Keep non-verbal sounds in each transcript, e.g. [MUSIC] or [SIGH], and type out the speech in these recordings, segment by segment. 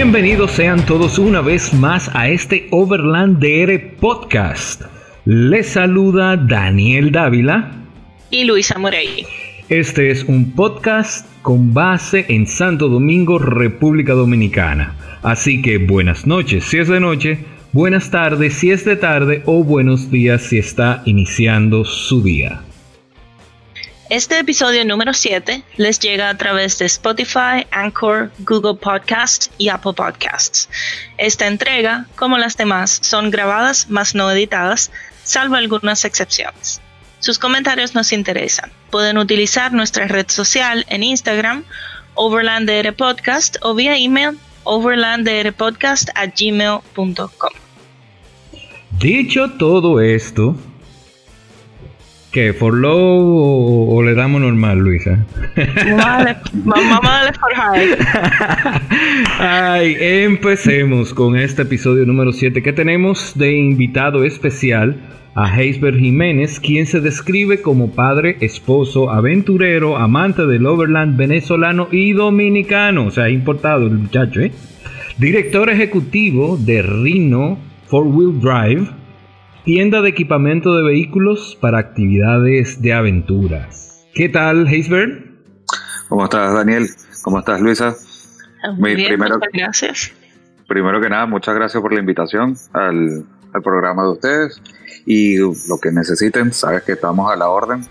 Bienvenidos sean todos una vez más a este Overland DR Podcast. Les saluda Daniel Dávila y Luisa Morey. Este es un podcast con base en Santo Domingo, República Dominicana. Así que buenas noches si es de noche, buenas tardes si es de tarde o buenos días si está iniciando su día. Este episodio número 7 les llega a través de Spotify, Anchor, Google Podcasts y Apple Podcasts. Esta entrega, como las demás, son grabadas más no editadas, salvo algunas excepciones. Sus comentarios nos interesan. Pueden utilizar nuestra red social en Instagram, Overland Podcast, o vía email, overlanddrpodcast@gmail.com. Dicho todo esto, ¿Qué? ¿For low o, le damos normal, Luisa? Vamos a darle for high. Ay, empecemos con este episodio número 7 que tenemos de invitado especial a Heisberg Jiménez, quien se describe como padre, esposo, aventurero, amante del overland venezolano y dominicano. O sea, importado el muchacho, ¿eh? Director ejecutivo de Rhino Four Wheel Drive tienda de equipamiento de vehículos para actividades de aventuras. ¿Qué tal, Heisberg? ¿Cómo estás, Daniel? ¿Cómo estás, Luisa? Muy bien, muchas gracias. Primero que nada, muchas gracias por la invitación al, programa de ustedes y lo que necesiten, sabes que estamos a la orden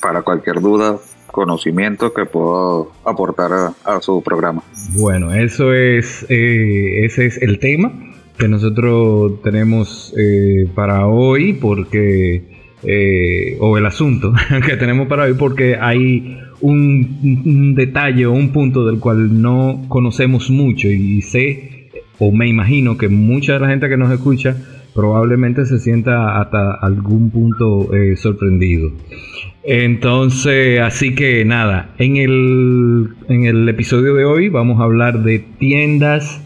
para cualquier duda, conocimiento que puedo aportar a, su programa. Bueno, eso es, eh, ese es el tema que nosotros tenemos eh, para hoy, porque, eh, o el asunto [LAUGHS] que tenemos para hoy, porque hay un, detalle o un punto del cual no conocemos mucho y sé, o me imagino que mucha de la gente que nos escucha probablemente se sienta hasta algún punto eh, sorprendido. Entonces, así que nada, en el, en el episodio de hoy vamos a hablar de tiendas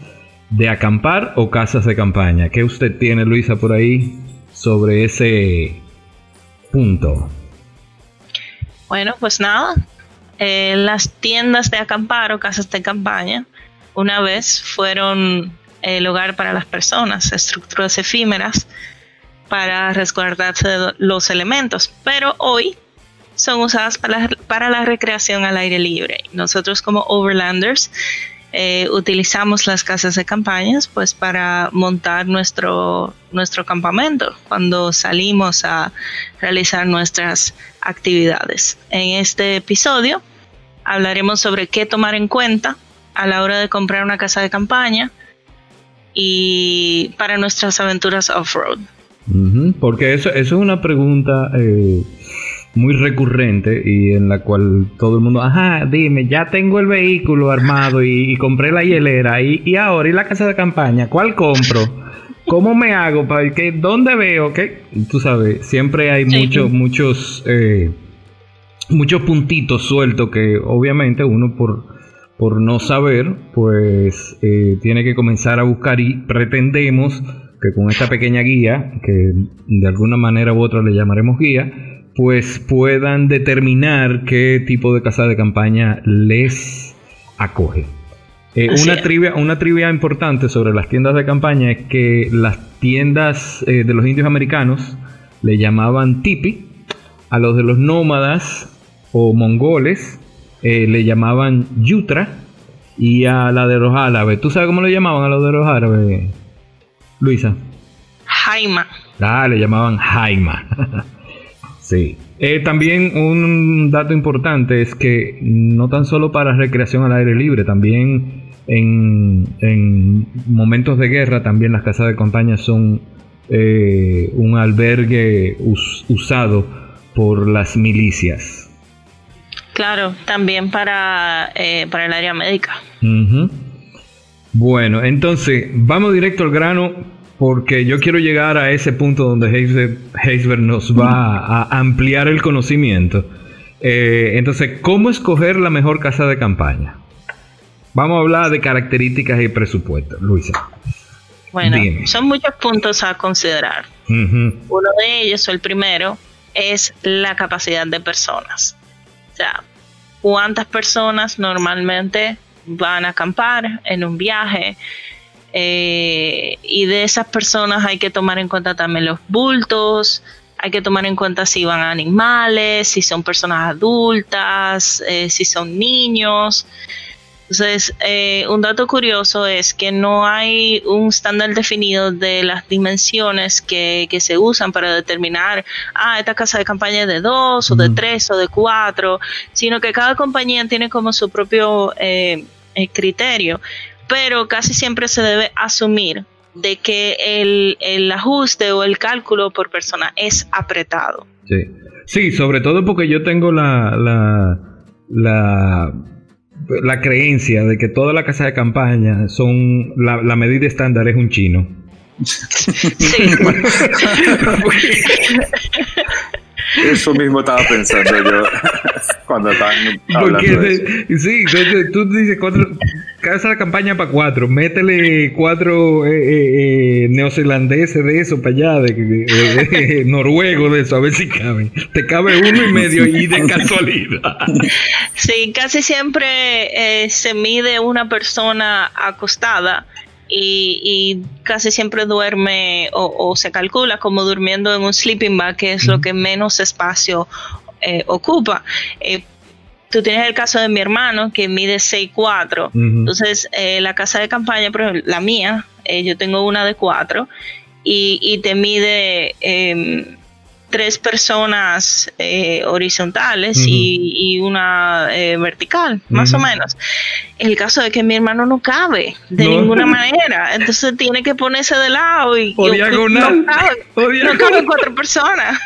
de acampar o casas de campaña. ¿Qué usted tiene, Luisa, por ahí sobre ese punto? Bueno, pues nada, eh, las tiendas de acampar o casas de campaña una vez fueron el hogar para las personas, estructuras efímeras para resguardarse de los elementos, pero hoy son usadas para la, para la recreación al aire libre. Nosotros como overlanders eh, utilizamos las casas de campañas pues para montar nuestro, nuestro campamento cuando salimos a realizar nuestras actividades. En este episodio hablaremos sobre qué tomar en cuenta a la hora de comprar una casa de campaña y para nuestras aventuras off-road. porque eso, eso, es una pregunta eh, muy recurrente y en la cual todo el mundo, ajá, dime, ya tengo el vehículo armado y, compré la hielera y, y, ahora y la casa de campaña, ¿cuál compro? ¿Cómo me hago? ¿Para que, ¿Dónde veo? ¿Qué? Tú sabes, siempre hay muchos, muchos, eh, muchos puntitos sueltos que obviamente uno por, por no saber, pues eh, tiene que comenzar a buscar y pretendemos que con esta pequeña guía, que de alguna manera u otra le llamaremos guía, pues puedan determinar qué tipo de casa de campaña les acoge. Eh, una, trivia, una trivia importante sobre las tiendas de campaña es que las tiendas eh, de los indios americanos le llamaban tipi, a los de los nómadas o mongoles eh, le llamaban yutra y a la de los árabes. ¿Tú sabes cómo le llamaban a los de los árabes, Luisa? Jaima. Ah, le llamaban Jaima. [LAUGHS] Sí. Eh, también un dato importante es que no tan solo para recreación al aire libre, también en, momentos de guerra, también las casas de campaña son eh, un albergue usado por las milicias. Claro, también para, eh, para el área médica. Bueno, entonces vamos directo al grano porque yo quiero llegar a ese punto donde Heisberg nos va a ampliar el conocimiento. Eh, entonces, ¿cómo escoger la mejor casa de campaña? Vamos a hablar de características y presupuesto, Luisa. Bueno, son muchos puntos a considerar. Uno de ellos, el primero, es la capacidad de personas. O sea, ¿cuántas personas normalmente van a acampar en un viaje. Eh, y de esas personas hay que tomar en cuenta también los bultos, hay que tomar en cuenta si van animales, si son personas adultas, eh, si son niños. Entonces, eh, un dato curioso es que no hay un estándar definido de las dimensiones que, se usan para determinar, ah, esta casa de campaña es de dos, o de tres, o de cuatro, sino que cada compañía tiene como su propio eh, criterio, pero casi siempre se debe asumir de que el, el ajuste o el cálculo por persona es apretado. Sí, sí sobre todo porque yo tengo la, la, la la creencia de que toda la casa de campaña son la, la medida estándar es un chino. Sí. [LAUGHS] [LAUGHS] Eso mismo estaba pensando yo [LAUGHS] cuando estaban hablando de Sí, tú dices cuatro, casa de campaña para cuatro, métele cuatro eh, eh, eh, neozelandeses de eso para allá, de, [LAUGHS] noruego de eso, a ver si caben. Te cabe uno y medio y de casualidad. Sí, casi siempre se mide una persona acostada y, casi siempre duerme o, se calcula como durmiendo en un sleeping bag, que es lo que menos espacio eh, ocupa. Eh, tú tienes el caso de mi hermano que mide 6'4, entonces eh, la casa de campaña, por ejemplo, la mía, yo tengo una de 4 y, y te mide em, tres personas eh, horizontales y, una eh, vertical, más o menos. El caso de que mi hermano no cabe de ninguna [LAUGHS] manera, entonces tiene que ponerse de lado y, o diagonal. No cabe, cuatro personas.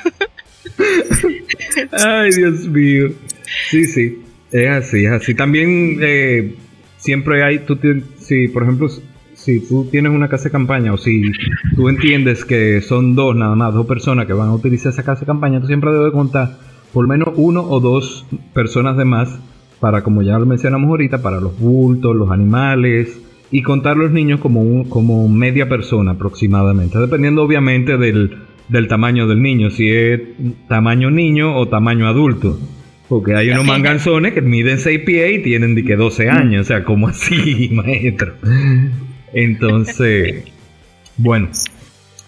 [LAUGHS] Ay, Dios mío. Sí, sí, es así, es así. También eh, siempre hay, tú, sí, por ejemplo, si tú tienes una casa de campaña o si tú entiendes que son dos nada más, dos personas que van a utilizar esa casa de campaña, tú siempre debes contar por lo menos uno o dos personas de más para, como ya lo mencionamos ahorita, para los bultos, los animales y contar los niños como, como media persona aproximadamente, dependiendo obviamente del, del tamaño del niño, si es tamaño niño o tamaño adulto. Porque hay unos manganzones que miden 6 pies y tienen de que 12 años. O sea, como así, [LAUGHS] maestro? Entonces, bueno.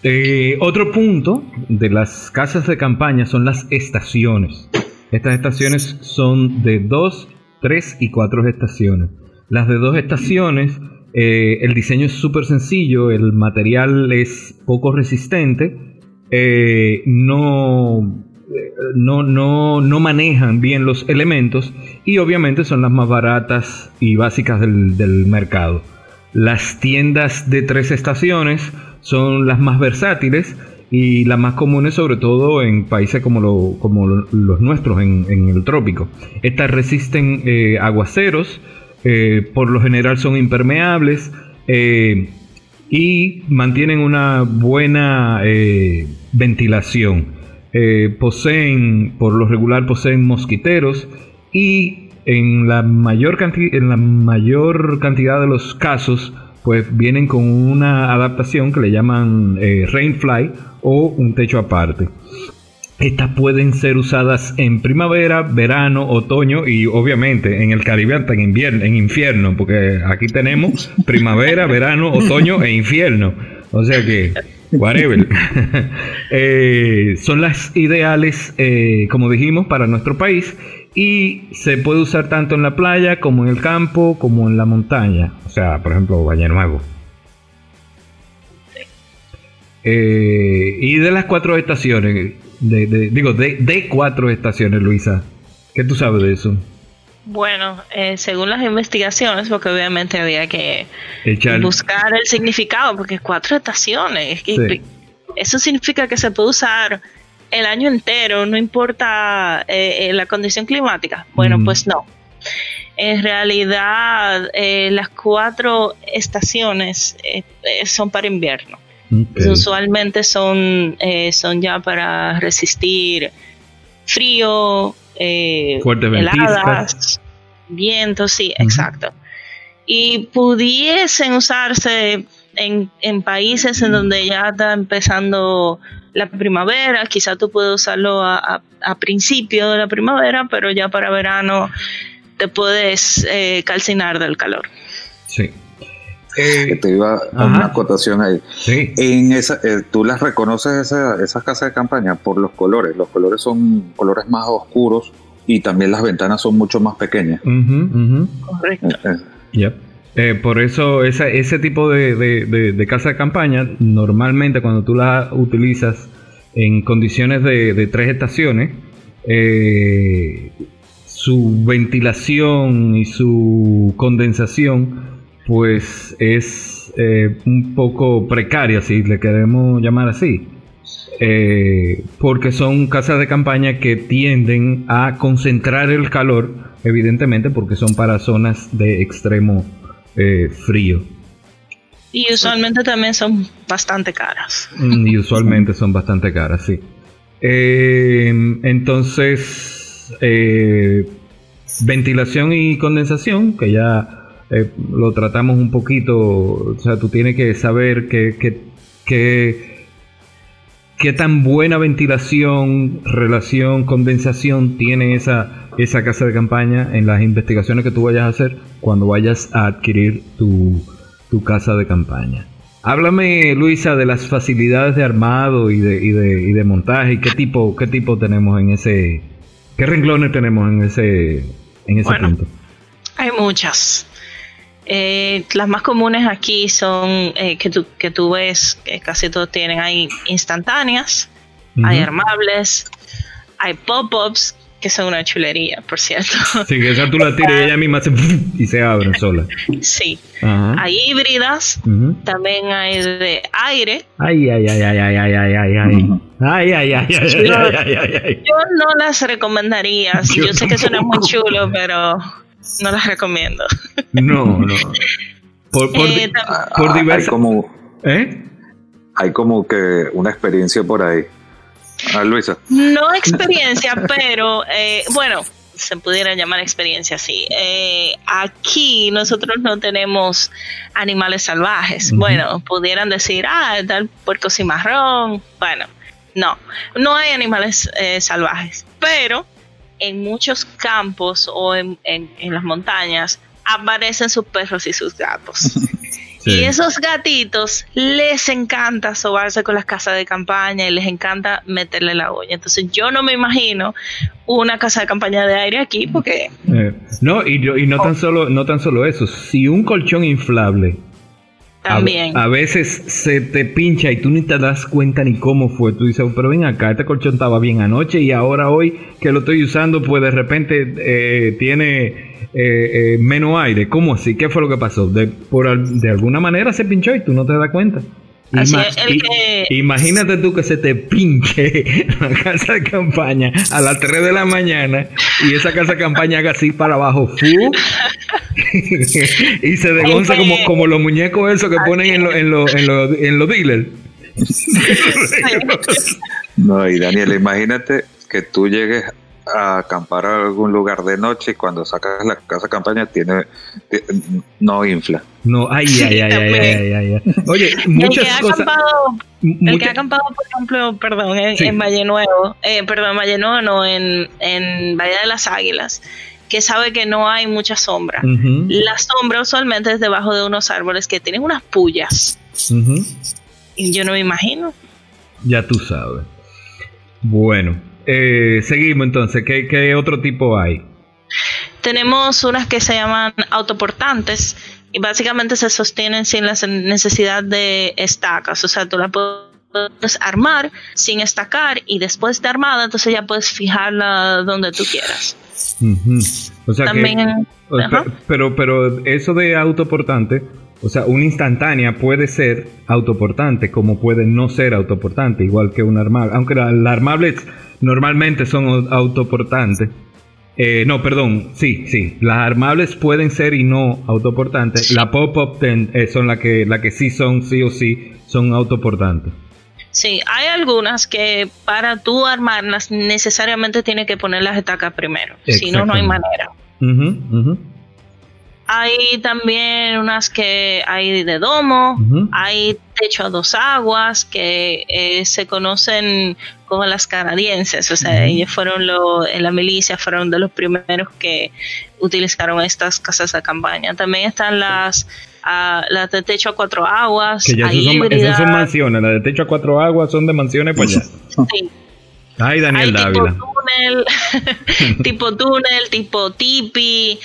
Eh, otro punto de las casas de campaña son las estaciones. Estas estaciones son de dos, tres y cuatro estaciones. Las de dos estaciones, eh, el diseño es súper sencillo, el material es poco resistente, eh, no, no, no, no, manejan bien los elementos y obviamente son las más baratas y básicas del mercado. Las tiendas de tres estaciones son las más versátiles y las más comunes sobre todo en países como, los nuestros en, el trópico. Estas resisten eh, aguaceros, eh, por lo general son impermeables eh, y mantienen una buena ventilación. poseen, por lo regular poseen mosquiteros y en la mayor, en la mayor cantidad de los casos, pues vienen con una adaptación que le llaman eh, Rainfly o un techo aparte. Estas pueden ser usadas en primavera, verano, otoño y obviamente en el Caribe hasta en invierno, en infierno, porque aquí tenemos primavera, [LAUGHS] verano, otoño e infierno. O sea que, whatever. [LAUGHS] Eh, son las ideales, eh, como dijimos, para nuestro país y se puede usar tanto en la playa como en el campo como en la montaña. O sea, por ejemplo, Valle Nuevo. Eh, y de las cuatro estaciones, digo, de, cuatro estaciones, Luisa, ¿qué tú sabes de eso? Bueno, eh, según las investigaciones, porque obviamente había que buscar el significado, porque cuatro estaciones, eso significa que se puede usar el año entero, no importa eh, eh, la condición climática. Bueno, pues no. En realidad, eh, las cuatro estaciones son para invierno. Usualmente son, son ya para resistir frío, heladas, vientos, sí, exacto. Y pudiesen usarse en, en países en donde ya está empezando la primavera, quizá tú puedes usarlo a, principio de la primavera, pero ya para verano te puedes eh, calcinar del calor. Sí. que te iba a una acotación ahí. Sí. En esa, eh, tú las reconoces esa- esas casas de campaña por los colores. Los colores son colores más oscuros y también las ventanas son mucho más pequeñas. Ujú. Correcto. Eh, eh, Yep. Eh, por eso ese tipo de, de- casa de campaña, normalmente cuando tú la utilizas en condiciones de, tres estaciones, eh, su ventilación y su condensación pues es eh, un poco precaria, si le queremos llamar así. Porque son casas de campaña que tienden a concentrar el calor, evidentemente porque son para zonas de extremo eh, frío. Y usualmente también son bastante caras. Mm, Y usualmente son bastante caras, sí. Eh, entonces, eh, ventilación y condensación, que ya eh, lo tratamos un poquito, o sea, tú tienes que saber que, que, que- qué tan buena ventilación, relación, condensación tiene esa, esa casa de campaña en las investigaciones que tú vayas a hacer cuando vayas a adquirir tu, tu casa de campaña. Háblame, Luisa, de las facilidades de armado y de, y de, y de montaje y qué tipo, qué tipo tenemos en ese, qué renglones tenemos en ese, en ese Bueno. punto. Hay muchas. Eh, las más comunes aquí son eh, que, tú, que tú ves que casi todos tienen. Hay instantáneas, hay armables, hay pop-ups, que son una chulería, por cierto. Sí, que esa tú la tiras y ella misma se y se abren sola. sí. Ajá. Hay híbridas, también hay de aire. Ay, ay, ay, ay, ay, ay, ay, ay, ay. Ay, ay, ay, ay, ay, ay, ay, ay, ay. Yo no las recomendaría. Yo Yo, sé que suena muy chulo, pero no las recomiendo. No, no. Por, por, Eh, di- por ah, hay diversas... como ¿Eh? hay como que una experiencia por ahí. Ah, Luisa. No experiencia, [LAUGHS] pero eh, bueno, se pudiera llamar experiencia así. Eh, aquí nosotros no tenemos animales salvajes. Bueno, pudieran decir, ah, tal puerco cimarrón. Bueno, no, no hay animales eh, salvajes, pero en muchos campos o en, en- en las montañas aparecen sus perros y sus gatos. [LAUGHS] Sí. Y esos gatitos les encanta sobarse con las casas de campaña y les encanta meterle la olla. Entonces yo no me imagino una casa de campaña de aire aquí porque Eh, no, y, yo- y no tan solo no tan solo eso. Si un colchón inflable también... A, veces se te pincha y tú ni te das cuenta ni cómo fue. Tú dices, pero ven acá, este colchón estaba bien anoche y ahora hoy que lo estoy usando, pues de repente eh, tiene eh, eh, menos aire. ¿Cómo así? ¿Qué fue lo que pasó? De, por, de alguna manera se pinchó y tú no te das cuenta. Así Ima- es, el i- que- Imagínate tú que se te pinche [LAUGHS] la casa de campaña a las 3 de la mañana y esa casa de campaña haga así para abajo. ¡fu! [LAUGHS] y se degonza que- como, como los muñecos esos que ponen en los en lo, en lo- en los dealers. [LAUGHS] No, y Daniel, imagínate que tú llegues a acampar a algún lugar de noche y cuando sacas la casa de campaña tiene, ti- no infla. No, ay, ay, ay, ay, ay, ay, ay. Oye, el que muchas ha cosas. acampado, el que ha acampado, por ejemplo, perdón, en, Sí. en Valle Nuevo, eh, perdón, Valle Nuevo, no, en, en Valle de las Águilas, que sabe que no hay mucha sombra. La sombra usualmente es debajo de unos árboles que tienen unas pullas. Y yo no me imagino. Ya tú sabes. Bueno, eh, seguimos entonces. ¿Qué, qué otro tipo hay? Tenemos unas que se llaman autoportantes y básicamente se sostienen sin la necesidad de estacas. O sea, tú la puedes armar sin estacar y después de armada, entonces ya puedes fijarla donde tú quieras. O sea que- También, pe- pero, pero eso de autoportante, o sea, una instantánea puede ser autoportante como puede no ser autoportante, igual que un armable. Aunque la- las armables normalmente son au- autoportantes. Eh, no, perdón, sí, sí. Las armables pueden ser y no autoportantes. La pop-up eh, son las que, la que sí son, sí o sí, son autoportantes. Sí, hay algunas que para tú armarlas necesariamente tienes que poner las estacas primero. Si no, no hay manera. Ujú. Hay también unas que hay de domo, Ujú. hay techo a dos aguas, que eh, se conocen como las canadienses, o sea, ellos fueron lo, en la milicia, fueron de los primeros que utilizaron estas casas de campaña. También están las, las de techo a cuatro aguas. Que ya esas son, mansiones, las de techo a cuatro aguas son de mansiones pues ya. Sí. Ay, Daniel Dávila. Tipo túnel, [LAUGHS] tipo túnel, tipo tipi,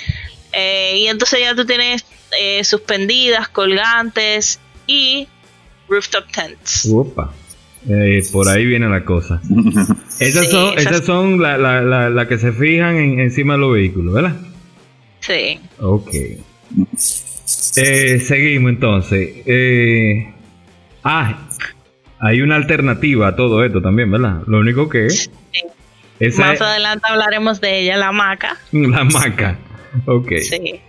eh, y entonces ya tú tienes eh, suspendidas, colgantes y rooftop tents. Opa. Eh, por ahí viene la cosa. [LAUGHS] esas son, esas son las la, que se fijan encima de los vehículos, ¿verdad? Sí. Ok. seguimos entonces. ah, hay una alternativa a todo esto también, ¿verdad? Lo único que... Sí. Más adelante hablaremos de ella, la maca. [LAUGHS] La maca. Ok. Sí.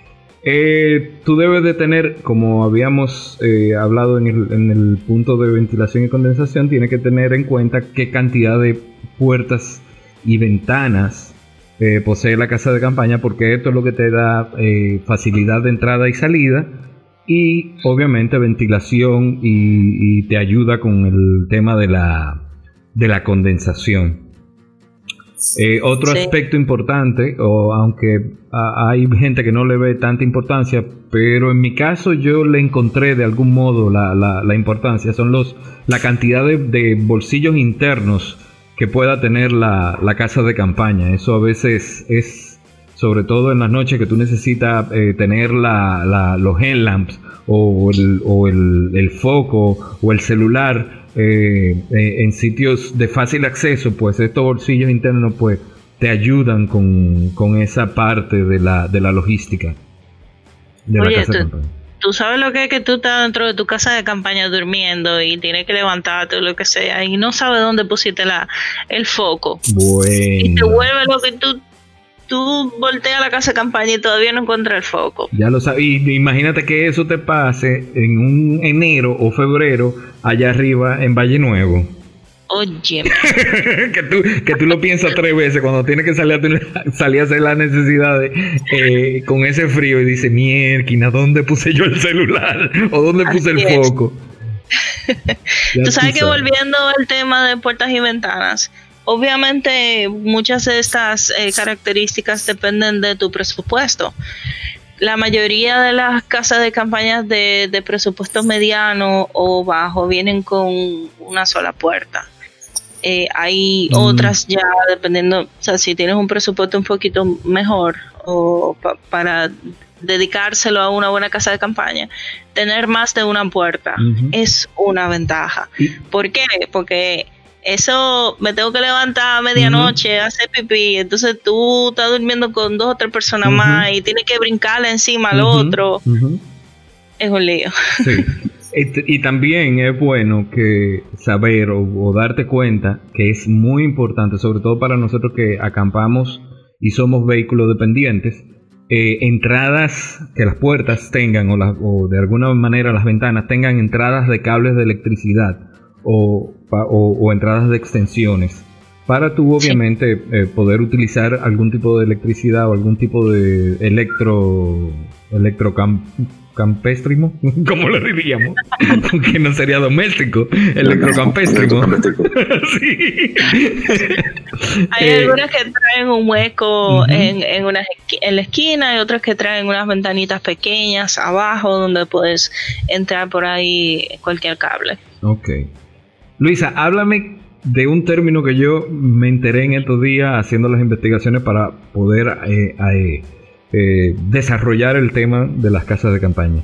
Eh, tú debes de tener, como habíamos eh, hablado en el, punto de ventilación y condensación, tiene que tener en cuenta qué cantidad de puertas y ventanas eh, posee la casa de campaña, porque esto es lo que te da facilidad de entrada y salida y obviamente ventilación y, te ayuda con el tema de la, de la condensación. Eh, otro aspecto importante, o aunque hay gente que no le ve tanta importancia, pero en mi caso yo le encontré de algún modo la, la, importancia, son los la cantidad de, bolsillos internos que pueda tener la, la, casa de campaña. Eso a veces es, sobre todo en las noches que tú necesitas eh, tener los headlamps o, el, o el, foco o el celular eh, eh, en sitios de fácil acceso, pues estos bolsillos internos pues te ayudan con, con esa parte de la, de la logística de la casa tú, de campaña. Tú sabes lo que es que tú estás dentro de tu casa de campaña durmiendo y tienes que levantarte o lo que sea y no sabes dónde pusiste la, el foco. Bueno. Y te vuelve lo que tú tú volteas la casa de campaña y todavía no encuentras el foco. Ya lo sabes. Imagínate que eso te pase en un enero o febrero allá arriba en Valle Nuevo. Oye. [LAUGHS] que, tú, que tú lo piensas tres veces cuando tienes que salir a, salir a hacer las necesidades eh, con ese frío y dices, mierda, ¿dónde puse yo el celular? ¿O dónde puse el foco? [LAUGHS] tú sabes que volviendo al tema de puertas y ventanas, Obviamente muchas de estas eh, características dependen de tu presupuesto. La mayoría de las casas de campañas de, presupuesto mediano o bajo vienen con una sola puerta. Eh, hay mm. otras ya dependiendo, o sea, si tienes un presupuesto un poquito mejor o para dedicárselo a una buena casa de campaña, tener más de una puerta es una ventaja. ¿Por qué? Porque eso me tengo que levantar a medianoche, hacer pipí, entonces tú estás durmiendo con dos o tres personas más y tienes que brincarle encima al otro. Es un lío. Sí. [LAUGHS] Y, también es bueno que saber o, darte cuenta que es muy importante, sobre todo para nosotros que acampamos y somos vehículos dependientes, eh, entradas, que las puertas tengan o, o de alguna manera las ventanas tengan entradas de cables de electricidad o, o, entradas de extensiones para tú obviamente eh, poder utilizar algún tipo de electricidad o algún tipo de electro electrocampestrimo, [LAUGHS] como lo diríamos, [LAUGHS] que no sería doméstico, electrocampestrimo. [LAUGHS] sí. Hay eh, algunas que traen un hueco en, en, una, en la esquina y otras que traen unas ventanitas pequeñas abajo donde puedes entrar por ahí cualquier cable. Ok. Luisa, háblame de un término que yo me enteré en estos días haciendo las investigaciones para poder eh, eh, eh, desarrollar el tema de las casas de campaña.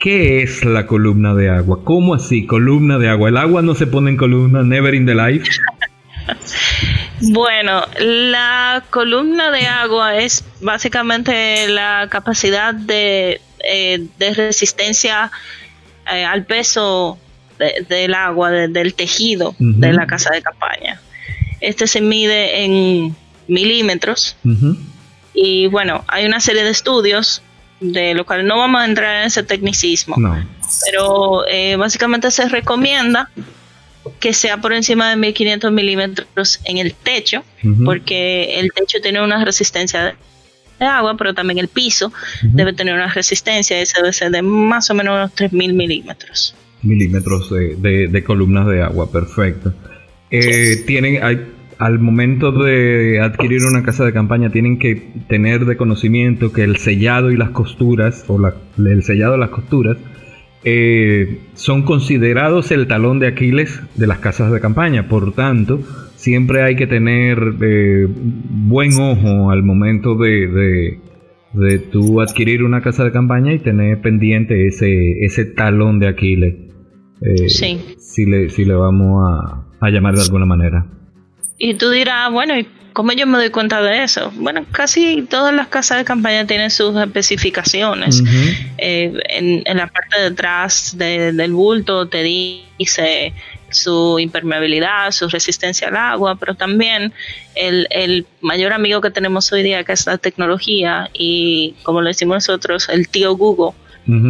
¿Qué es la columna de agua? ¿Cómo así, columna de agua? ¿El agua no se pone en columna, never in the life? [LAUGHS] Bueno, la columna de agua es básicamente la capacidad de, de resistencia al peso del agua, del tejido de la casa de campaña. Este se mide en milímetros. Y bueno, hay una serie de estudios de lo cual no vamos a entrar en ese tecnicismo, pero eh, básicamente se recomienda que sea por encima de 1500 milímetros en el techo, porque el techo tiene una resistencia de agua, pero también el piso debe tener una resistencia, ese debe ser de más o menos unos 3000 milímetros. Milímetros de, columnas de agua, perfecto. Eh, tienen, al momento de adquirir una casa de campaña tienen que tener de conocimiento que el sellado y las costuras, o el sellado de las costuras, eh, son considerados el talón de Aquiles de las casas de campaña. Por tanto, siempre hay que tener eh, buen ojo al momento de, de, de tú adquirir una casa de campaña y tener pendiente ese, ese talón de Aquiles. Eh, sí. Si le, si le vamos a, a llamar de alguna manera. Y tú dirás, bueno, ¿y cómo yo me doy cuenta de eso? Bueno, casi todas las casas de campaña tienen sus especificaciones. Eh, en, la parte de atrás del bulto te dice su impermeabilidad, su resistencia al agua, pero también el, el, mayor amigo que tenemos hoy día, que es la tecnología, y como lo decimos nosotros, el tío Google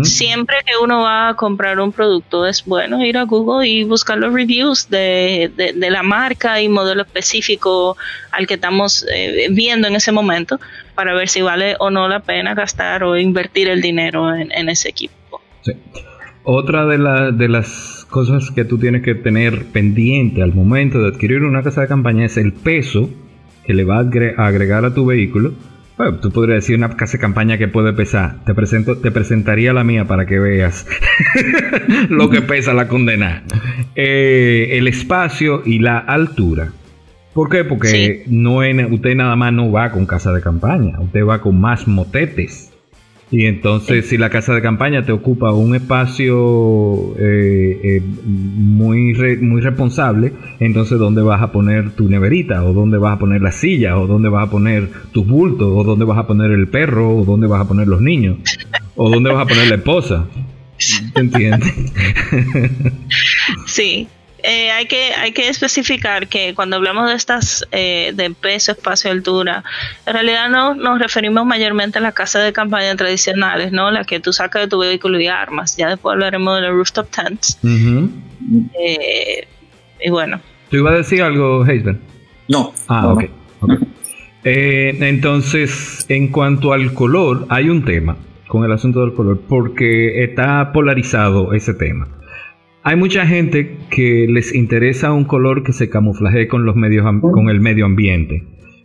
Siempre que uno va a comprar un producto es bueno ir a Google y buscar los reviews de, la marca y modelo específico al que estamos eh, viendo en ese momento para ver si vale o no la pena gastar o invertir el dinero en, ese equipo. Otra de, de las cosas que tú tienes que tener pendiente al momento de adquirir una casa de campaña es el peso que le va a agregar a tu vehículo bueno, tú podrías decir una casa de campaña que puede pesar. Te presento, te presentaría la mía para que veas [LAUGHS] lo que pesa la condena. Eh, el espacio y la altura. ¿Por qué? Porque no usted nada más no va con casa de campaña, usted va con más motetes. Y entonces, si la casa de campaña te ocupa un espacio eh, eh, muy, muy responsable, entonces, ¿dónde vas a poner tu neverita? ¿O dónde vas a poner la silla? ¿O dónde vas a poner tus bultos? ¿O dónde vas a poner el perro? ¿O dónde vas a poner los niños? ¿O dónde vas a poner la esposa? ¿Te [LAUGHS] entiendes? Sí, eh, hay, que, hay que especificar que cuando hablamos de estas eh, de peso, espacio, altura, en realidad no nos referimos mayormente a las casas de campaña tradicionales, ¿no? Las que tú sacas de tu vehículo y armas. Ya después hablaremos de los rooftop tents. Eh, y bueno. ¿Tú ibas a decir algo, Hazel? No. Ah, ok. entonces, en cuanto al color, hay un tema con el asunto del color, porque está polarizado ese tema. Hay mucha gente que les interesa un color que se camuflaje con los medios con el medio ambiente.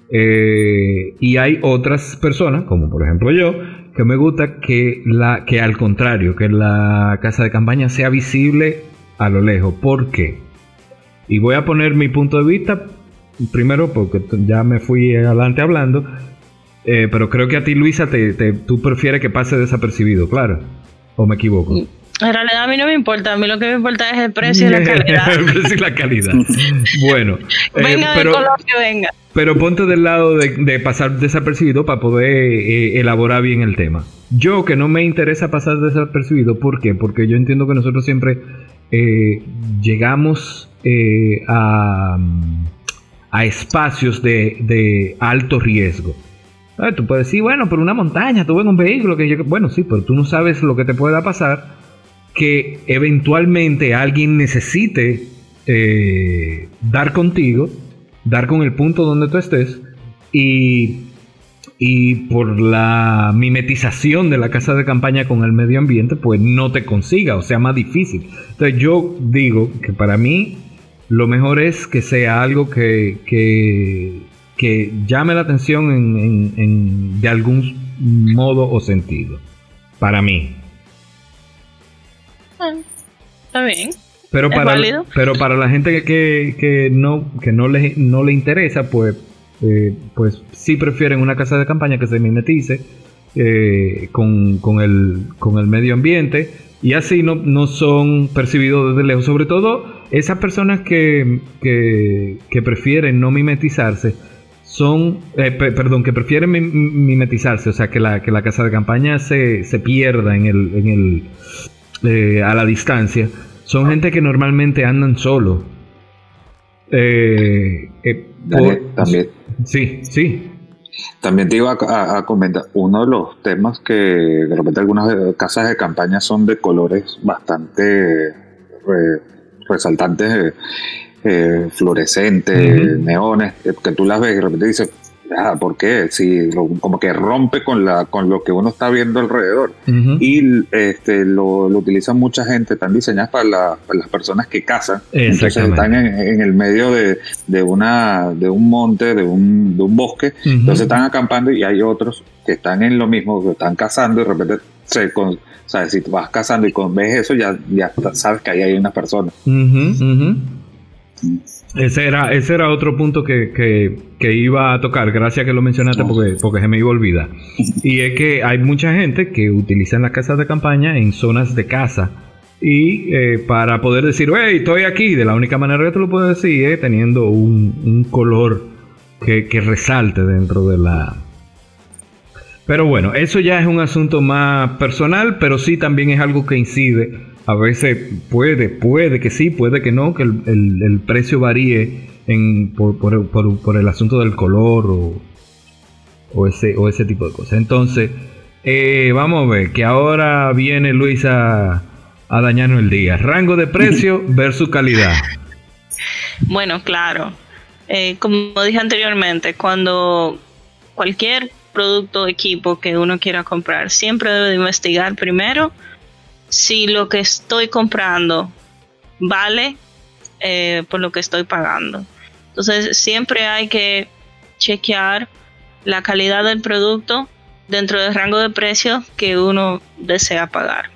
Eh, y hay otras personas, como por ejemplo yo, que me gusta que la que al contrario, que la casa de campaña sea visible a lo lejos. ¿Por qué? Y voy a poner mi punto de vista primero porque ya me fui adelante hablando, eh, pero creo que a ti Luisa te, tú prefieres que pase desapercibido, claro. ¿O me equivoco? En realidad a mí no me importa, a mí lo que me importa es el precio y la [LAUGHS] calidad. el precio y la calidad. bueno. Eh, venga pero, color que venga. Pero ponte del lado de, pasar desapercibido para poder eh, elaborar bien el tema. Yo que no me interesa pasar desapercibido, ¿por qué? Porque yo entiendo que nosotros siempre eh, llegamos a, a, espacios de, de alto riesgo. Tú puedes decir, bueno, por una montaña, tú en un vehículo que yo... Bueno, sí, pero tú no sabes lo que te pueda pasar que eventualmente alguien necesite eh, dar contigo, dar con el punto donde tú estés y, y por la mimetización de la casa de campaña con el medio ambiente, pues no te consiga o sea más difícil. Entonces yo digo que para mí lo mejor es que sea algo que, que, llame la atención en, de algún modo o sentido. Para mí. Está bien. Pero para, pero para la gente que, que, no, que no, le, no le interesa, pues, eh, pues sí prefieren una casa de campaña que se mimetice eh, con, con, el, con el medio ambiente y así no, no son percibidos desde lejos. Sobre todo esas personas que, que, prefieren no mimetizarse son, eh, perdón, que prefieren mimetizarse, o sea, que la, que la casa de campaña se, se pierda en el, en el eh, a la distancia son gente que normalmente andan solo. Eh, eh, también. Sí, sí. También te iba a, comentar, uno de los temas que de repente algunas casas de campaña son de colores bastante resaltantes, fluorescentes, neones, que tú las ves y de repente dices, ah, ¿por qué? Si como que rompe con la con lo que uno está viendo alrededor. Y este lo, lo utiliza mucha gente, están diseñadas para, las personas que cazan. Entonces están en, el medio de, de, una, de un monte, de un, de un bosque. Entonces están acampando y hay otros que están en lo mismo, que están cazando y de repente se, con, sabes, si vas cazando y con, ves eso, ya, ya sabes que ahí hay una persona. Ese era, ese era otro punto que, iba a tocar, gracias que lo mencionaste porque, porque se me iba a olvidar. [LAUGHS] Y es que hay mucha gente que utiliza las casas de campaña en zonas de casa. Y eh, para poder decir, hey, estoy aquí, de la única manera que tú lo puedes decir es teniendo un, color que, que resalte dentro de la, pero bueno, eso ya es un asunto más personal, pero sí también es algo que incide a veces puede, puede que sí, puede que no, que el, precio varíe en, por, el asunto del color o, ese, o ese tipo de cosas. Entonces, eh, vamos a ver, que ahora viene Luis a, dañarnos el día. Rango de precio [LAUGHS] versus calidad. Bueno, claro. Eh, como dije anteriormente, cuando cualquier producto o equipo que uno quiera comprar, siempre debe de investigar primero si lo que estoy comprando vale eh, por lo que estoy pagando. Entonces siempre hay que chequear la calidad del producto dentro del rango de precio que uno desea pagar.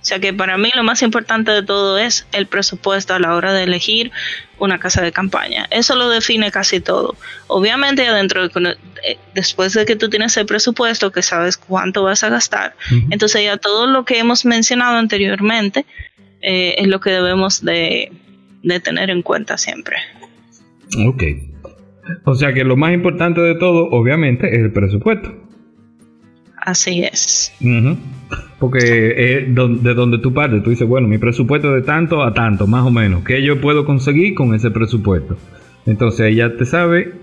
O sea que para mí lo más importante de todo es el presupuesto a la hora de elegir una casa de campaña. Eso lo define casi todo. Obviamente adentro de, eh, después de que tú tienes el presupuesto, que sabes cuánto vas a gastar, entonces ya todo lo que hemos mencionado anteriormente eh, es lo que debemos de, tener en cuenta siempre. Ok. O sea que lo más importante de todo, obviamente, es el presupuesto. Así es. Porque es de donde tú partes, tú dices, bueno, mi presupuesto de tanto a tanto, más o menos. ¿Qué yo puedo conseguir con ese presupuesto? Entonces ella te sabe,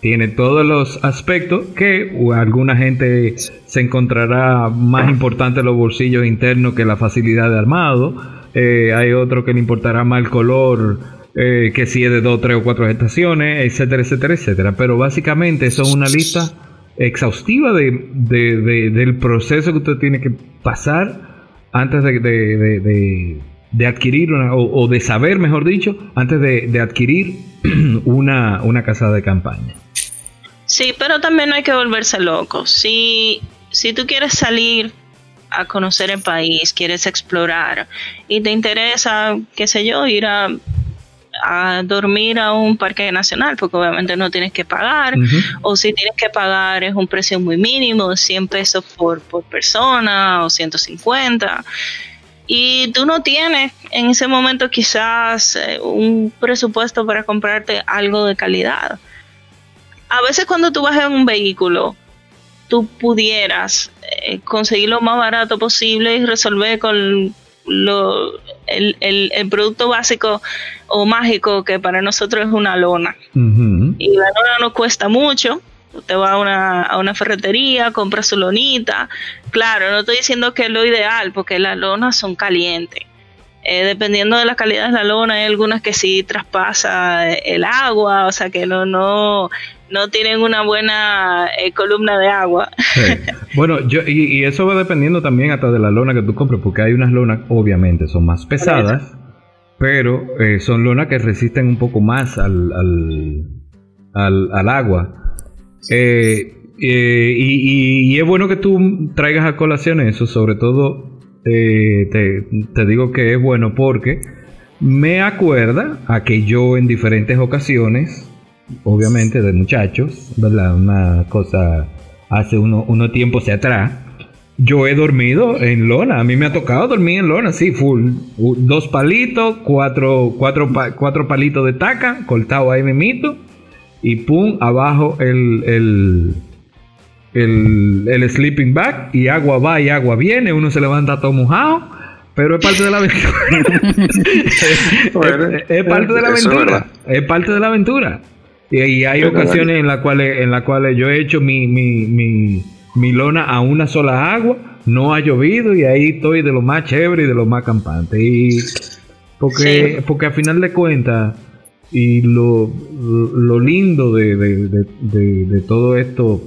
tiene todos los aspectos que alguna gente se encontrará más importante los bolsillos internos que la facilidad de armado. Eh, hay otro que le importará más el color, eh, que si es de dos, tres o cuatro estaciones, etcétera, etcétera, etcétera. Pero básicamente eso es una lista exhaustiva de, del proceso que usted tiene que pasar antes de, adquirir una, o, de saber, mejor dicho, antes de, adquirir [CLEARS THROAT] una, una casa de campaña. Sí, pero también no hay que volverse loco. Si, si tú quieres salir a conocer el país, quieres explorar y te interesa, qué sé yo, ir a a dormir a un parque nacional, porque obviamente no tienes que pagar, o si tienes que pagar es un precio muy mínimo, 100 pesos por, por persona o 150. Y tú no tienes en ese momento quizás eh, un presupuesto para comprarte algo de calidad. A veces cuando tú vas en un vehículo, tú pudieras eh, conseguir lo más barato posible y resolver con lo, el, el, producto básico o mágico que para nosotros es una lona. Y la lona no cuesta mucho. Usted va a una, a una ferretería, compra su lonita. Claro, no estoy diciendo que es lo ideal, porque las lonas son calientes. Eh, dependiendo de la calidad de la lona, hay algunas que sí traspasa el agua, o sea que no, no, no tienen una buena eh, columna de agua. Bueno, yo, y, eso va dependiendo también hasta de la lona que tú compres, porque hay unas lonas, obviamente, son más pesadas, pero eh, son lonas que resisten un poco más al, al, al, agua. Eh, y, y, es bueno que tú traigas a colación eso, sobre todo te, te digo que es bueno porque me acuerda a que yo en diferentes ocasiones obviamente de muchachos, ¿verdad? Una cosa hace uno, uno tiempo hacia atrás. Yo he dormido en lona, a mí me ha tocado dormir en lona, sí, full. Dos palitos, cuatro, cuatro, cuatro palitos de taca, cortado ahí mito y pum, abajo el, el, el, el sleeping bag, y agua va y agua viene, uno se levanta todo mojado, pero es parte de la aventura. [LAUGHS] es, parte de la aventura. Es parte de la aventura. Y, hay ocasiones en las cuales en las cuales yo he hecho mi, mi, mi, mi, lona a una sola agua, no ha llovido y ahí estoy de lo más chévere y de lo más campante. Y porque, porque al final de cuentas, y lo, lo lindo de, de, todo esto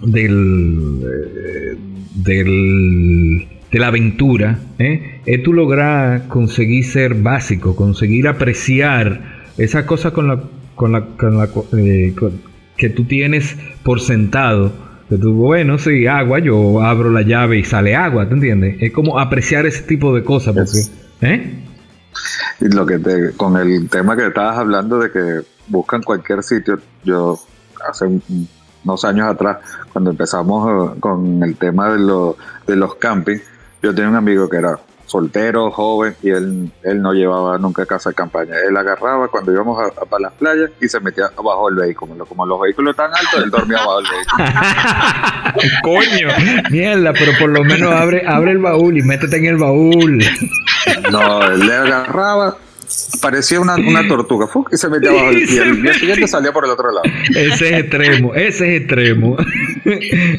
del, eh, del, de la aventura ¿eh? es tú lograr conseguir ser básico, conseguir apreciar esa cosa con la, con la, con la eh, que tú tienes por sentado. Que tú, bueno, si agua, yo abro la llave y sale agua, ¿te entiendes? Es como apreciar ese tipo de cosas, porque, ¿eh? Y lo que te, con el tema que estabas hablando de que buscan cualquier sitio, yo hace unos años atrás, cuando empezamos eh, con el tema de, de los campings, yo tenía un amigo que era soltero, joven, y él, él no llevaba nunca casa de campaña. Él agarraba cuando íbamos a, para las playas y se metía abajo del vehículo. Como los vehículos están altos, él dormía abajo del vehículo. [LAUGHS] Coño, mierda, pero por lo menos abre, abre el baúl y métete en el baúl. No, él le agarraba, parecía una, una tortuga y se metía abajo [LAUGHS] y el día siguiente salía por el otro lado. Ese es extremo, ese es extremo.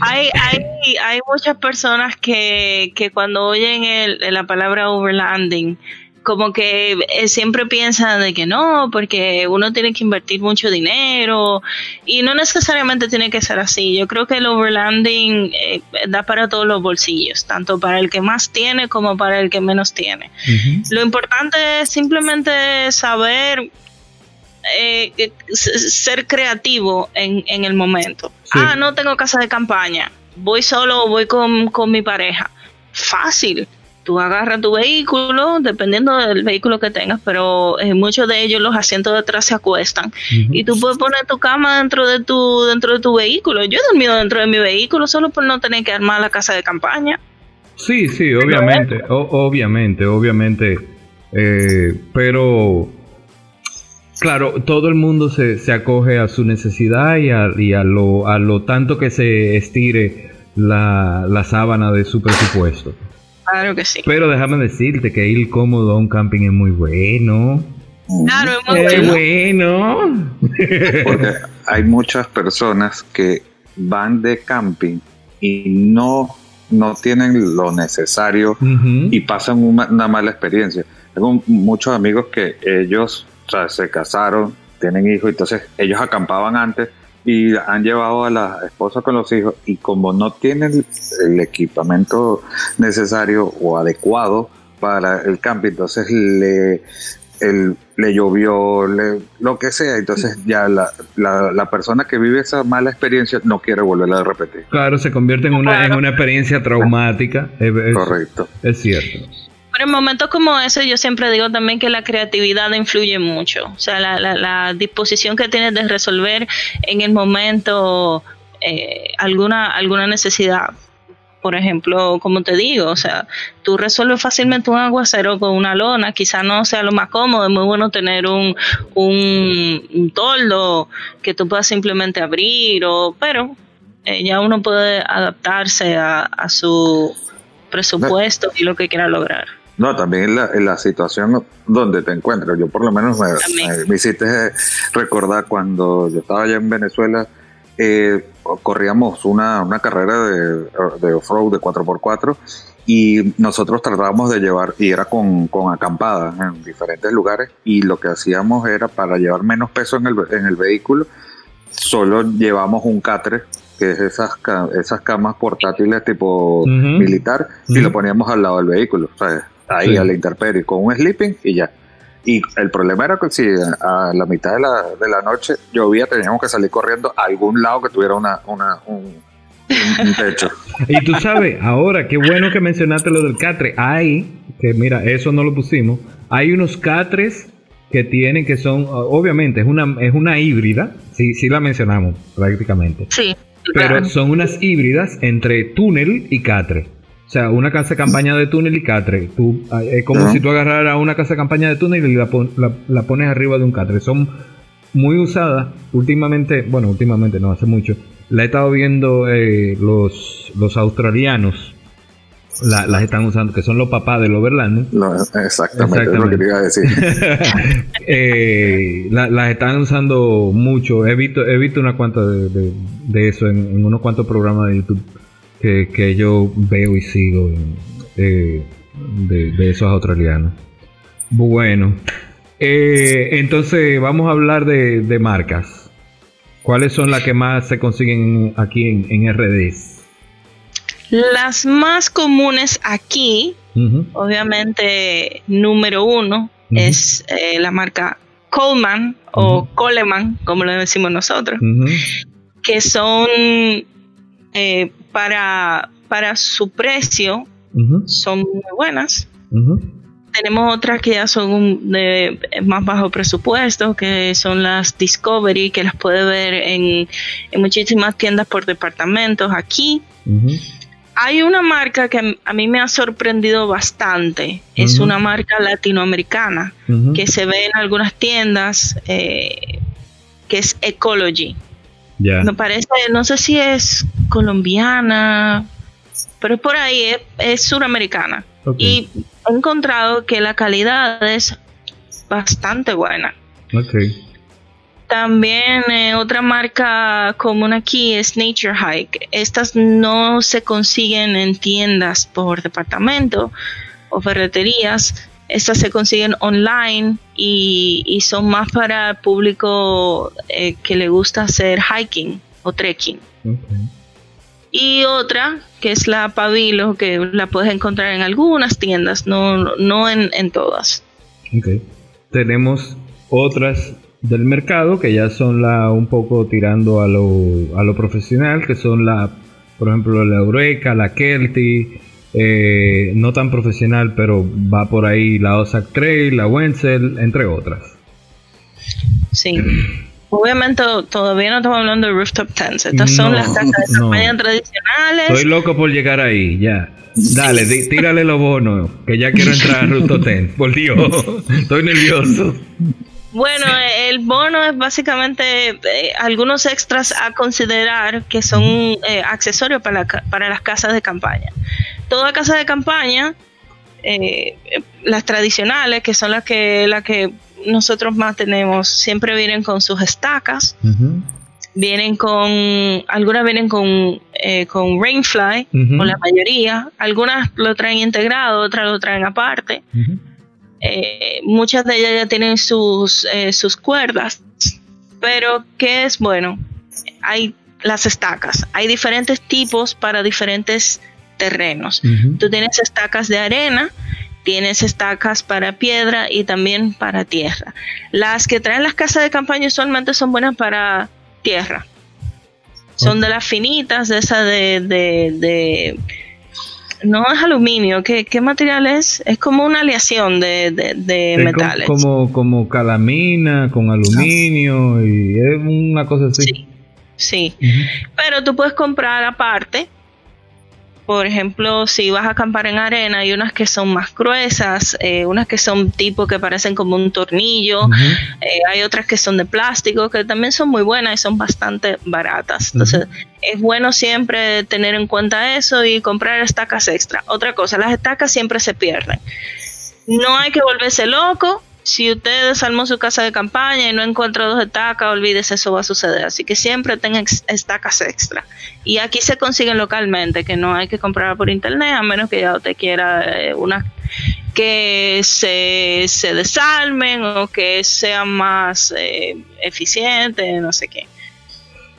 Hay, hay, hay muchas personas que, que cuando oyen el, la palabra overlanding como que eh, siempre piensan de que no, porque uno tiene que invertir mucho dinero y no necesariamente tiene que ser así. Yo creo que el overlanding eh, da para todos los bolsillos, tanto para el que más tiene como para el que menos tiene. Lo importante es simplemente saber eh, ser creativo en, en el momento. Ah, no tengo casa de campaña, voy solo o voy con, con mi pareja. Fácil tú agarras tu vehículo, dependiendo del vehículo que tengas, pero en muchos de ellos los asientos de atrás se acuestan y tú puedes poner tu cama dentro de tu dentro de tu vehículo. Yo he dormido dentro de mi vehículo solo por no tener que armar la casa de campaña. Sí, sí, obviamente, obviamente, obviamente, eh, pero claro, todo el mundo se, se acoge a su necesidad y a, y a, lo, a lo tanto que se estire la, la sábana de su presupuesto. Claro que sí. Pero déjame decirte que ir cómodo a un camping es muy bueno. Claro, es muy bueno. Porque hay muchas personas que van de camping y no, no tienen lo necesario y pasan una, mala experiencia. Tengo muchos amigos que ellos se casaron, tienen hijos, entonces ellos acampaban antes y han llevado a la esposa con los hijos y como no tienen el equipamiento necesario o adecuado para el camping, entonces le, le llovió, lo que sea, entonces ya la, la, persona que vive esa mala experiencia no quiere volverla a repetir. Claro, se convierte en una, en una experiencia traumática. Correcto. Es cierto. Pero en momentos como ese yo siempre digo también que la creatividad influye mucho. O sea, la, la, disposición que tienes de resolver en el momento eh, alguna, alguna necesidad. Por ejemplo, como te digo, o sea, tú resuelves fácilmente un aguacero con una lona, quizá no sea lo más cómodo, es muy bueno tener un, un, un toldo que tú puedas simplemente abrir, o, pero eh, ya uno puede adaptarse a, a su presupuesto y lo que quiera lograr. No, también en la, en la situación donde te encuentras. Yo por lo menos me, hiciste recordar cuando yo estaba allá en Venezuela, eh, corríamos una, una carrera de, de off-road de 4x4 y nosotros tratábamos de llevar, y era con, con acampadas en diferentes lugares, y lo que hacíamos era para llevar menos peso en el, en el vehículo, solo llevamos un catre que es esas, esas camas portátiles tipo militar, y lo poníamos al lado del vehículo. O sea, ahí a la intemperie con un sleeping y ya. Y el problema era que si a la mitad de la, de la noche llovía, teníamos que salir corriendo a algún lado que tuviera una, una un, techo. [LAUGHS] y tú sabes, ahora, qué bueno que mencionaste lo del catre. Hay, que mira, eso no lo pusimos, hay unos catres que tienen que son, obviamente, es una, es una híbrida, sí, sí la mencionamos prácticamente. Sí. Pero son unas híbridas entre túnel y catre. O sea, una casa de campaña de túnel y catre. Tú, ah, es como si tú agarraras una casa de campaña de túnel y la, la, pones arriba de un catre. Son muy usadas últimamente, bueno, últimamente no, hace mucho. La he estado viendo eh, los, los australianos. las están usando, que son los papás del overland. exactamente, es lo que te iba a decir. [LAUGHS] eh, las están usando mucho. He visto, he visto una cuanta de, de, eso en, en, unos cuantos programas de YouTube que, yo veo y sigo eh, de, esos australianos. Bueno, Eh, entonces, vamos a hablar de, marcas. ¿Cuáles son las que más se consiguen aquí en, en RDs? Las más comunes aquí, obviamente, número uno es eh, la marca Coleman o Coleman, como lo decimos nosotros, que son eh, para, para su precio, son muy buenas. Tenemos otras que ya son de más bajo presupuesto, que son las Discovery, que las puede ver en, en muchísimas tiendas por departamentos aquí. Hay una marca que a mí me ha sorprendido bastante. Es una marca latinoamericana que se ve en algunas tiendas, eh, que es Ecology. Me parece, no sé si es colombiana, pero por ahí es, es suramericana. Y he encontrado que la calidad es bastante buena. También eh, otra marca común aquí es Nature Hike. Estas no se consiguen en tiendas por departamento o ferreterías. Estas se consiguen online y, son más para el público eh, que le gusta hacer hiking o trekking. Y otra, que es la Pavilo, que la puedes encontrar en algunas tiendas, no, no en, en todas. Tenemos otras del mercado que ya son la un poco tirando a lo, a lo profesional, que son la, por ejemplo, la Eureka, la Kelty, eh, no tan profesional, pero va por ahí la Osak Trail, la Wenzel, entre otras. Sí. Obviamente todavía no estamos hablando de rooftop tents. Estas son las casas de campaña tradicionales. Estoy loco por llegar ahí, ya. Dale, tírale los bonos, que ya quiero entrar a rooftop tent. Por Dios, estoy nervioso. Bueno, el bono es básicamente eh, algunos extras a considerar que son eh, accesorios para, para las casas de campaña. Toda casa de campaña, eh, las tradicionales, que son las que, las que nosotros más tenemos, siempre vienen con sus estacas. Vienen con, algunas vienen con, con Rainfly, o la mayoría. Algunas lo traen integrado, otras lo traen aparte. Eh, muchas de ellas ya tienen sus, eh, sus cuerdas, pero ¿qué es bueno? Hay las estacas, hay diferentes tipos para diferentes terrenos. Tú tienes estacas de arena, tienes estacas para piedra y también para tierra. Las que traen las casas de campaña usualmente son buenas para tierra. Son de las finitas, de esa de no es aluminio. ¿Qué, material es? Es como una aleación de, de, metales. Como, como calamina con aluminio y es una cosa así. Sí, pero tú puedes comprar aparte por ejemplo, si vas a acampar en arena, hay unas que son más gruesas, eh, unas que son tipo que parecen como un tornillo, eh, hay otras que son de plástico, que también son muy buenas y son bastante baratas. Entonces, es bueno siempre tener en cuenta eso y comprar estacas extra. Otra cosa, las estacas siempre se pierden. No hay que volverse loco, si usted desarmó su casa de campaña y no encuentra dos estacas, olvídese, eso va a suceder. Así que siempre tenga estacas extra. Y aquí se consiguen localmente, que no hay que comprar por internet, a menos que ya usted quiera eh, una que se, se, desarmen o que sean más eh, eficientes, no sé qué.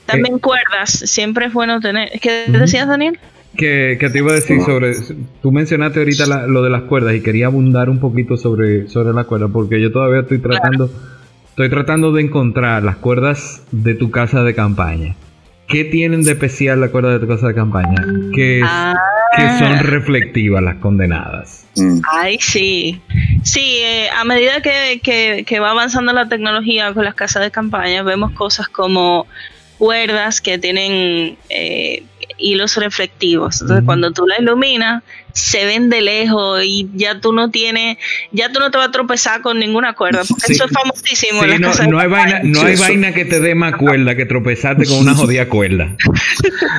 También eh, cuerdas, siempre es bueno tener. ¿Qué decías, Daniel? Que, te iba a decir sobre. Tú mencionaste ahorita lo de las cuerdas y quería abundar un poquito sobre, sobre las cuerdas, porque yo todavía estoy tratando. Estoy tratando de encontrar las cuerdas de tu casa de campaña. ¿Qué tienen de especial las cuerdas de tu casa de campaña? Que, que son ah. reflectivas las condenadas. Mm. Ay, sí. Sí, eh, a medida que, que, va avanzando la tecnología con las casas de campaña, vemos cosas como cuerdas que tienen eh, hilos reflectivos. Entonces, cuando tú la iluminas, se ven de lejos y ya tú no tienes, ya tú no te vas a tropezar con ninguna cuerda, porque eso es famosísimo. no, hay, vaina, no hay vaina que te dé más cuerda que tropezarte con una jodida cuerda.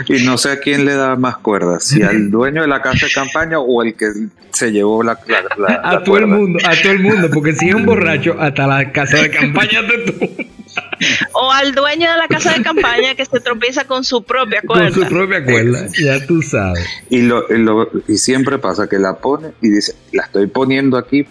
y no sé a quién le da más cuerda, si al [LAUGHS] dueño de la casa de campaña o el que se llevó la, la, a todo el mundo, a todo el mundo, porque si es un borracho, hasta la casa de campaña te [LAUGHS] tú. [LAUGHS] o al dueño de la casa de campaña que se tropieza con su propia cuerda. Con su propia cuerda, ya tú sabes. Y, lo, y, siempre pasa que la pone y dice, la estoy poniendo aquí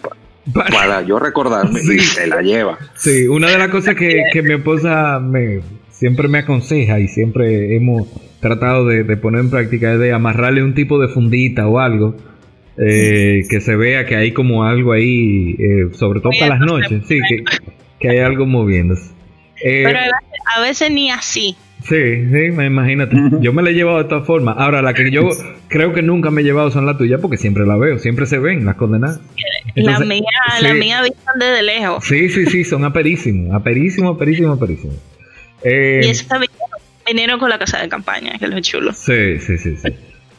para, yo recordarme y se la lleva. Sí, una de las cosas que, que mi esposa me, siempre me aconseja y siempre hemos tratado de, poner en práctica es de amarrarle un tipo de fundita o algo. Eh, que se vea que hay como algo ahí, eh, sobre todo para las noches, sí, que, que hay algo moviéndose. Eh, Pero a veces ni así. Sí, sí, imagínate. Yo me la he llevado de todas formas. Ahora, la que yo creo que nunca me he llevado son las tuyas porque siempre la veo, siempre se ven las condenadas. la mía, la mía vistan desde lejos. Sí, sí, sí, son aperísimos, aperísimos, aperísimos, aperísimos. Eh, y eso vinieron con la casa de campaña, que es lo chulo. Sí, sí, sí, sí.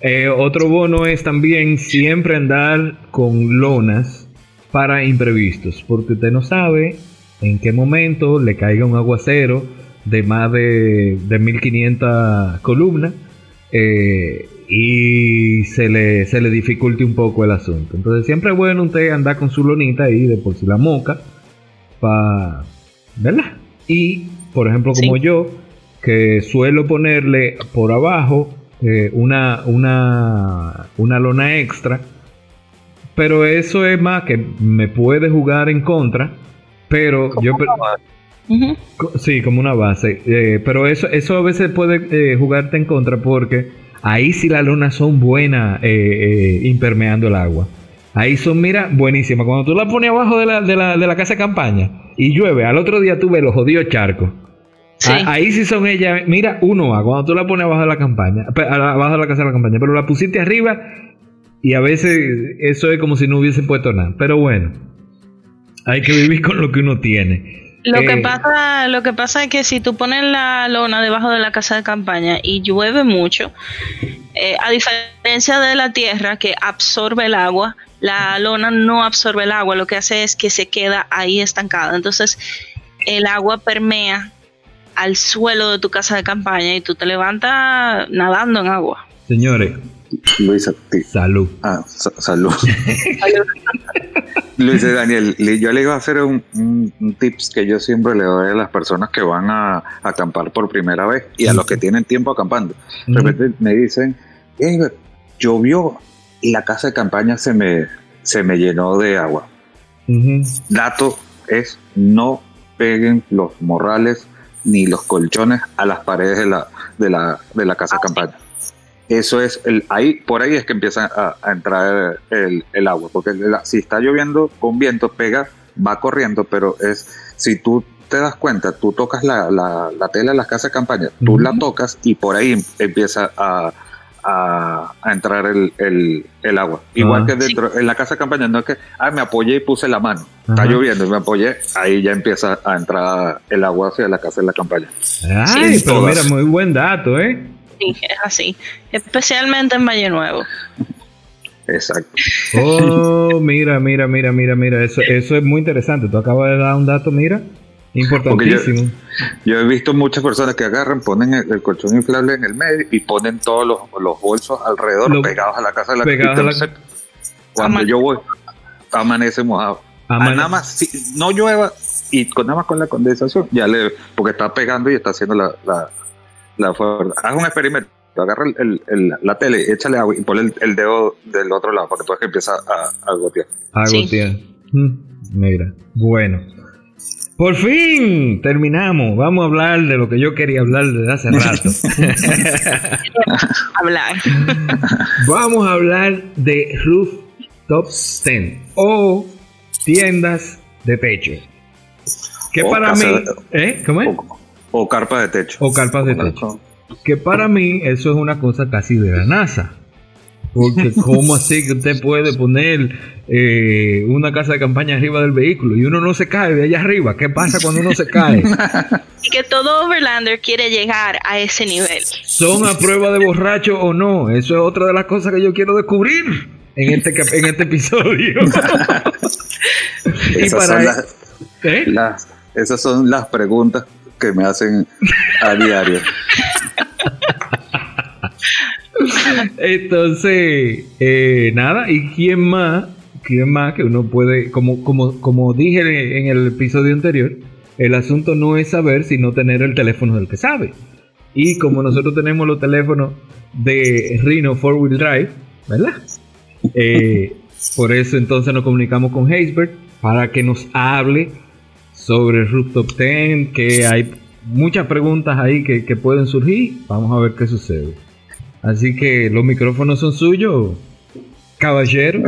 Eh, otro bono es también siempre andar con lonas para imprevistos, porque usted no sabe en qué momento le caiga un aguacero de más de, de 1500 columnas eh, y se le, se le dificulte un poco el asunto. Entonces siempre es bueno usted andar con su lonita ahí de por si la moca, para, ¿verdad? Y, por ejemplo, como yo, que suelo ponerle por abajo eh, una, una, una lona extra, pero eso es más que me puede jugar en contra, pero yo... Sí, como una base. Eh, pero eso, eso a veces puede eh, jugarte en contra porque ahí sí las lunas son buenas eh, impermeando el agua. Ahí son, mira, buenísimas. Cuando tú la pones abajo de la, de la, de la casa de campaña y llueve, al otro día tú ves los jodidos charcos. ahí sí son ellas. Mira, uno a cuando tú la pones abajo de la campaña, abajo de la casa de la campaña, pero la pusiste arriba y a veces eso es como si no hubiese puesto nada. Pero bueno, hay que vivir con lo que uno tiene. Lo que eh, pasa, lo que pasa es que si tú pones la lona debajo de la casa de campaña y llueve mucho, eh, a diferencia de la tierra que absorbe el agua, la lona no absorbe el agua, lo que hace es que se queda ahí estancada. Entonces, el agua permea al suelo de tu casa de campaña y tú te levantas nadando en agua. Señores, Luisa, salud. Ah, salud. [LAUGHS] Luis Daniel, yo le iba a hacer un, tips que yo siempre le doy a las personas que van a, acampar por primera vez y a los que tienen tiempo acampando. De repente me dicen, llovió y la casa de campaña se me, se me llenó de agua. Dato es no peguen los morrales ni los colchones a las paredes de la, de la, de la casa de campaña eso es el ahí por ahí es que empieza a, entrar el, agua porque si está lloviendo con viento pega va corriendo pero es si tú te das cuenta tú tocas la, la, tela de las casas de campaña tú la tocas y por ahí empieza a, entrar el, agua. Igual que dentro en la casa de campaña no es que ah me apoyé y puse la mano está lloviendo y me apoyé ahí ya empieza a entrar el agua hacia la casa de la campaña. Ay pero mira muy buen dato eh Sí, es así. Especialmente en Valle Nuevo. Exacto. Oh, mira, mira, mira, mira, mira. Eso, eso es muy interesante. Tú acabas de dar un dato, mira. Importantísimo. Yo, he visto muchas personas que agarran, ponen el, colchón inflable en el medio y ponen todos los, bolsos alrededor pegados a la casa de la pegados Cuando yo voy, amanece mojado. nada más, si no llueva y con, nada más con la condensación, ya le, porque está pegando y está haciendo la la fuerza. Haz un experimento. Agarra el, el, la tele, échale agua y ponle el, dedo del otro lado para que tú que empieza a, a gotear. A gotear. Mm, mira, bueno. Por fin terminamos. Vamos a hablar de lo que yo quería hablar desde hace rato. [LAUGHS] hablar. [LAUGHS] Vamos a hablar de rooftop stand o tiendas de techo. Que para mí, ¿eh? ¿Cómo es? O carpa de techo. O carpas de techo. Que para mí eso es una cosa casi de la NASA. Porque ¿cómo [LAUGHS] así que usted puede poner eh, una casa de campaña arriba del vehículo y uno no se cae de allá arriba? ¿Qué pasa cuando uno se cae? [LAUGHS] y que todo Overlander quiere llegar a ese nivel. ¿Son a prueba de borracho o no? Eso es otra de las cosas que yo quiero descubrir en este, en este episodio. [LAUGHS] y para... ¿Eh? las, esas son las preguntas que me hacen a diario. Entonces, eh, nada, ¿y quién más? ¿Quién más que uno puede, como, como, como dije en el episodio anterior, el asunto no es saber, sino tener el teléfono del que sabe. Y como nosotros tenemos los teléfonos de Rhino 4 Wheel Drive, ¿verdad? Eh, [LAUGHS] por eso entonces nos comunicamos con Haysbert para que nos hable sobre Rooftop 10, que hay muchas preguntas ahí que, que pueden surgir. Vamos a ver qué sucede. Así que los micrófonos son suyos, caballero.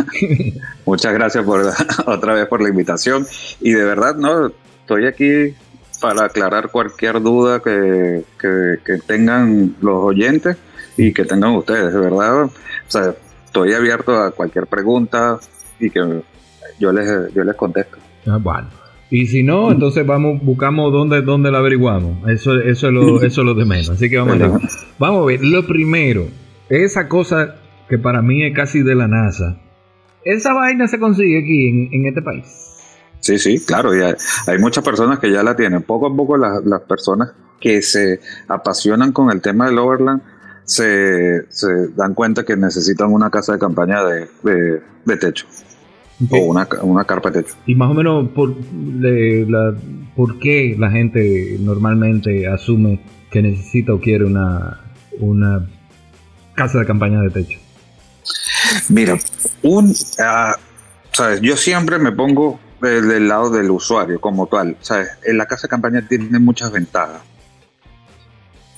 [LAUGHS] Muchas gracias por [LAUGHS] otra vez por la invitación. Y de verdad, no, estoy aquí para aclarar cualquier duda que, que, tengan los oyentes y que tengan ustedes, de verdad. O sea, estoy abierto a cualquier pregunta y que yo les, yo les contesto. Ah, bueno. Y si no, entonces vamos, buscamos dónde, dónde la averiguamos. Eso, eso, es lo, eso es lo de menos. Así que vamos a ver. Vamos a ver. Lo primero, esa cosa que para mí es casi de la NASA. ¿Esa vaina se consigue aquí en, en este país? Sí, sí, claro. Y hay, muchas personas que ya la tienen. Poco a poco las, las personas que se apasionan con el tema del Overland se, se dan cuenta que necesitan una casa de campaña de, de, de techo. O una, una carpa de techo. Y más o menos, por, la, ¿por qué la gente normalmente asume que necesita o quiere una, una casa de campaña de techo? Mira, un, ah, ¿sabes? yo siempre me pongo del lado del usuario como tal. ¿sabes? En la casa de campaña tiene muchas ventajas.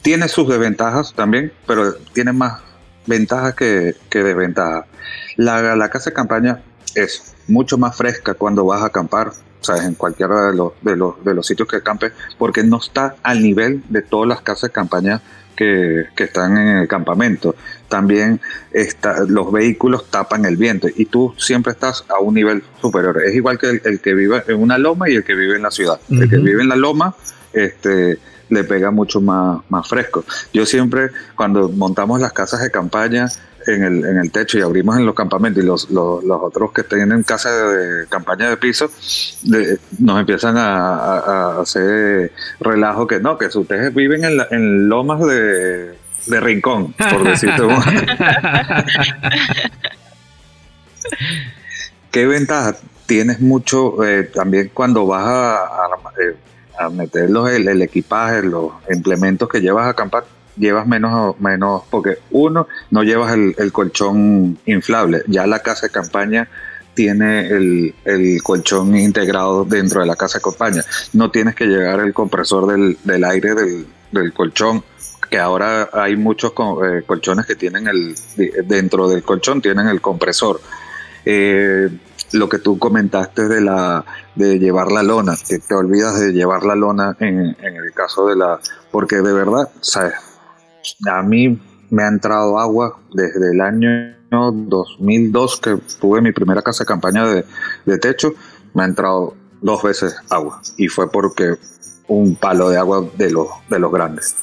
Tiene sus desventajas también, pero tiene más ventajas que, que desventajas. La, la casa de campaña es mucho más fresca cuando vas a acampar, sabes, en cualquiera de los, de los, de los sitios que acampes, porque no está al nivel de todas las casas de campaña que, que, están en el campamento. También está, los vehículos tapan el viento y tú siempre estás a un nivel superior. Es igual que el, que vive en una loma y el que vive en la ciudad. El que vive en la loma, este le pega mucho más, más fresco. Yo siempre, cuando montamos las casas de campaña, en el, en el techo y abrimos en los campamentos y los, los, otros que tienen casa de, campaña de piso nos empiezan a, hacer relajo que no, que ustedes viven en, en lomas de, de rincón, por decirte [LAUGHS] ¿Qué ventaja? Tienes mucho eh, también cuando vas a, a, meter el, el equipaje, los implementos que llevas a acampar, llevas menos, menos, porque uno, no llevas el, colchón inflable, ya la casa de campaña tiene el, colchón integrado dentro de la casa de campaña, no tienes que llegar el compresor del, del aire del, colchón, que ahora hay muchos eh, colchones que tienen el, dentro del colchón tienen el compresor. Eh, lo que tú comentaste de la de llevar la lona, que te olvidas de llevar la lona en, en el caso de la, porque de verdad, sabes, a mí me ha entrado agua desde el año 2002 que tuve mi primera casa de campaña de, techo, me ha entrado dos veces agua y fue porque un palo de agua de los, de los grandes.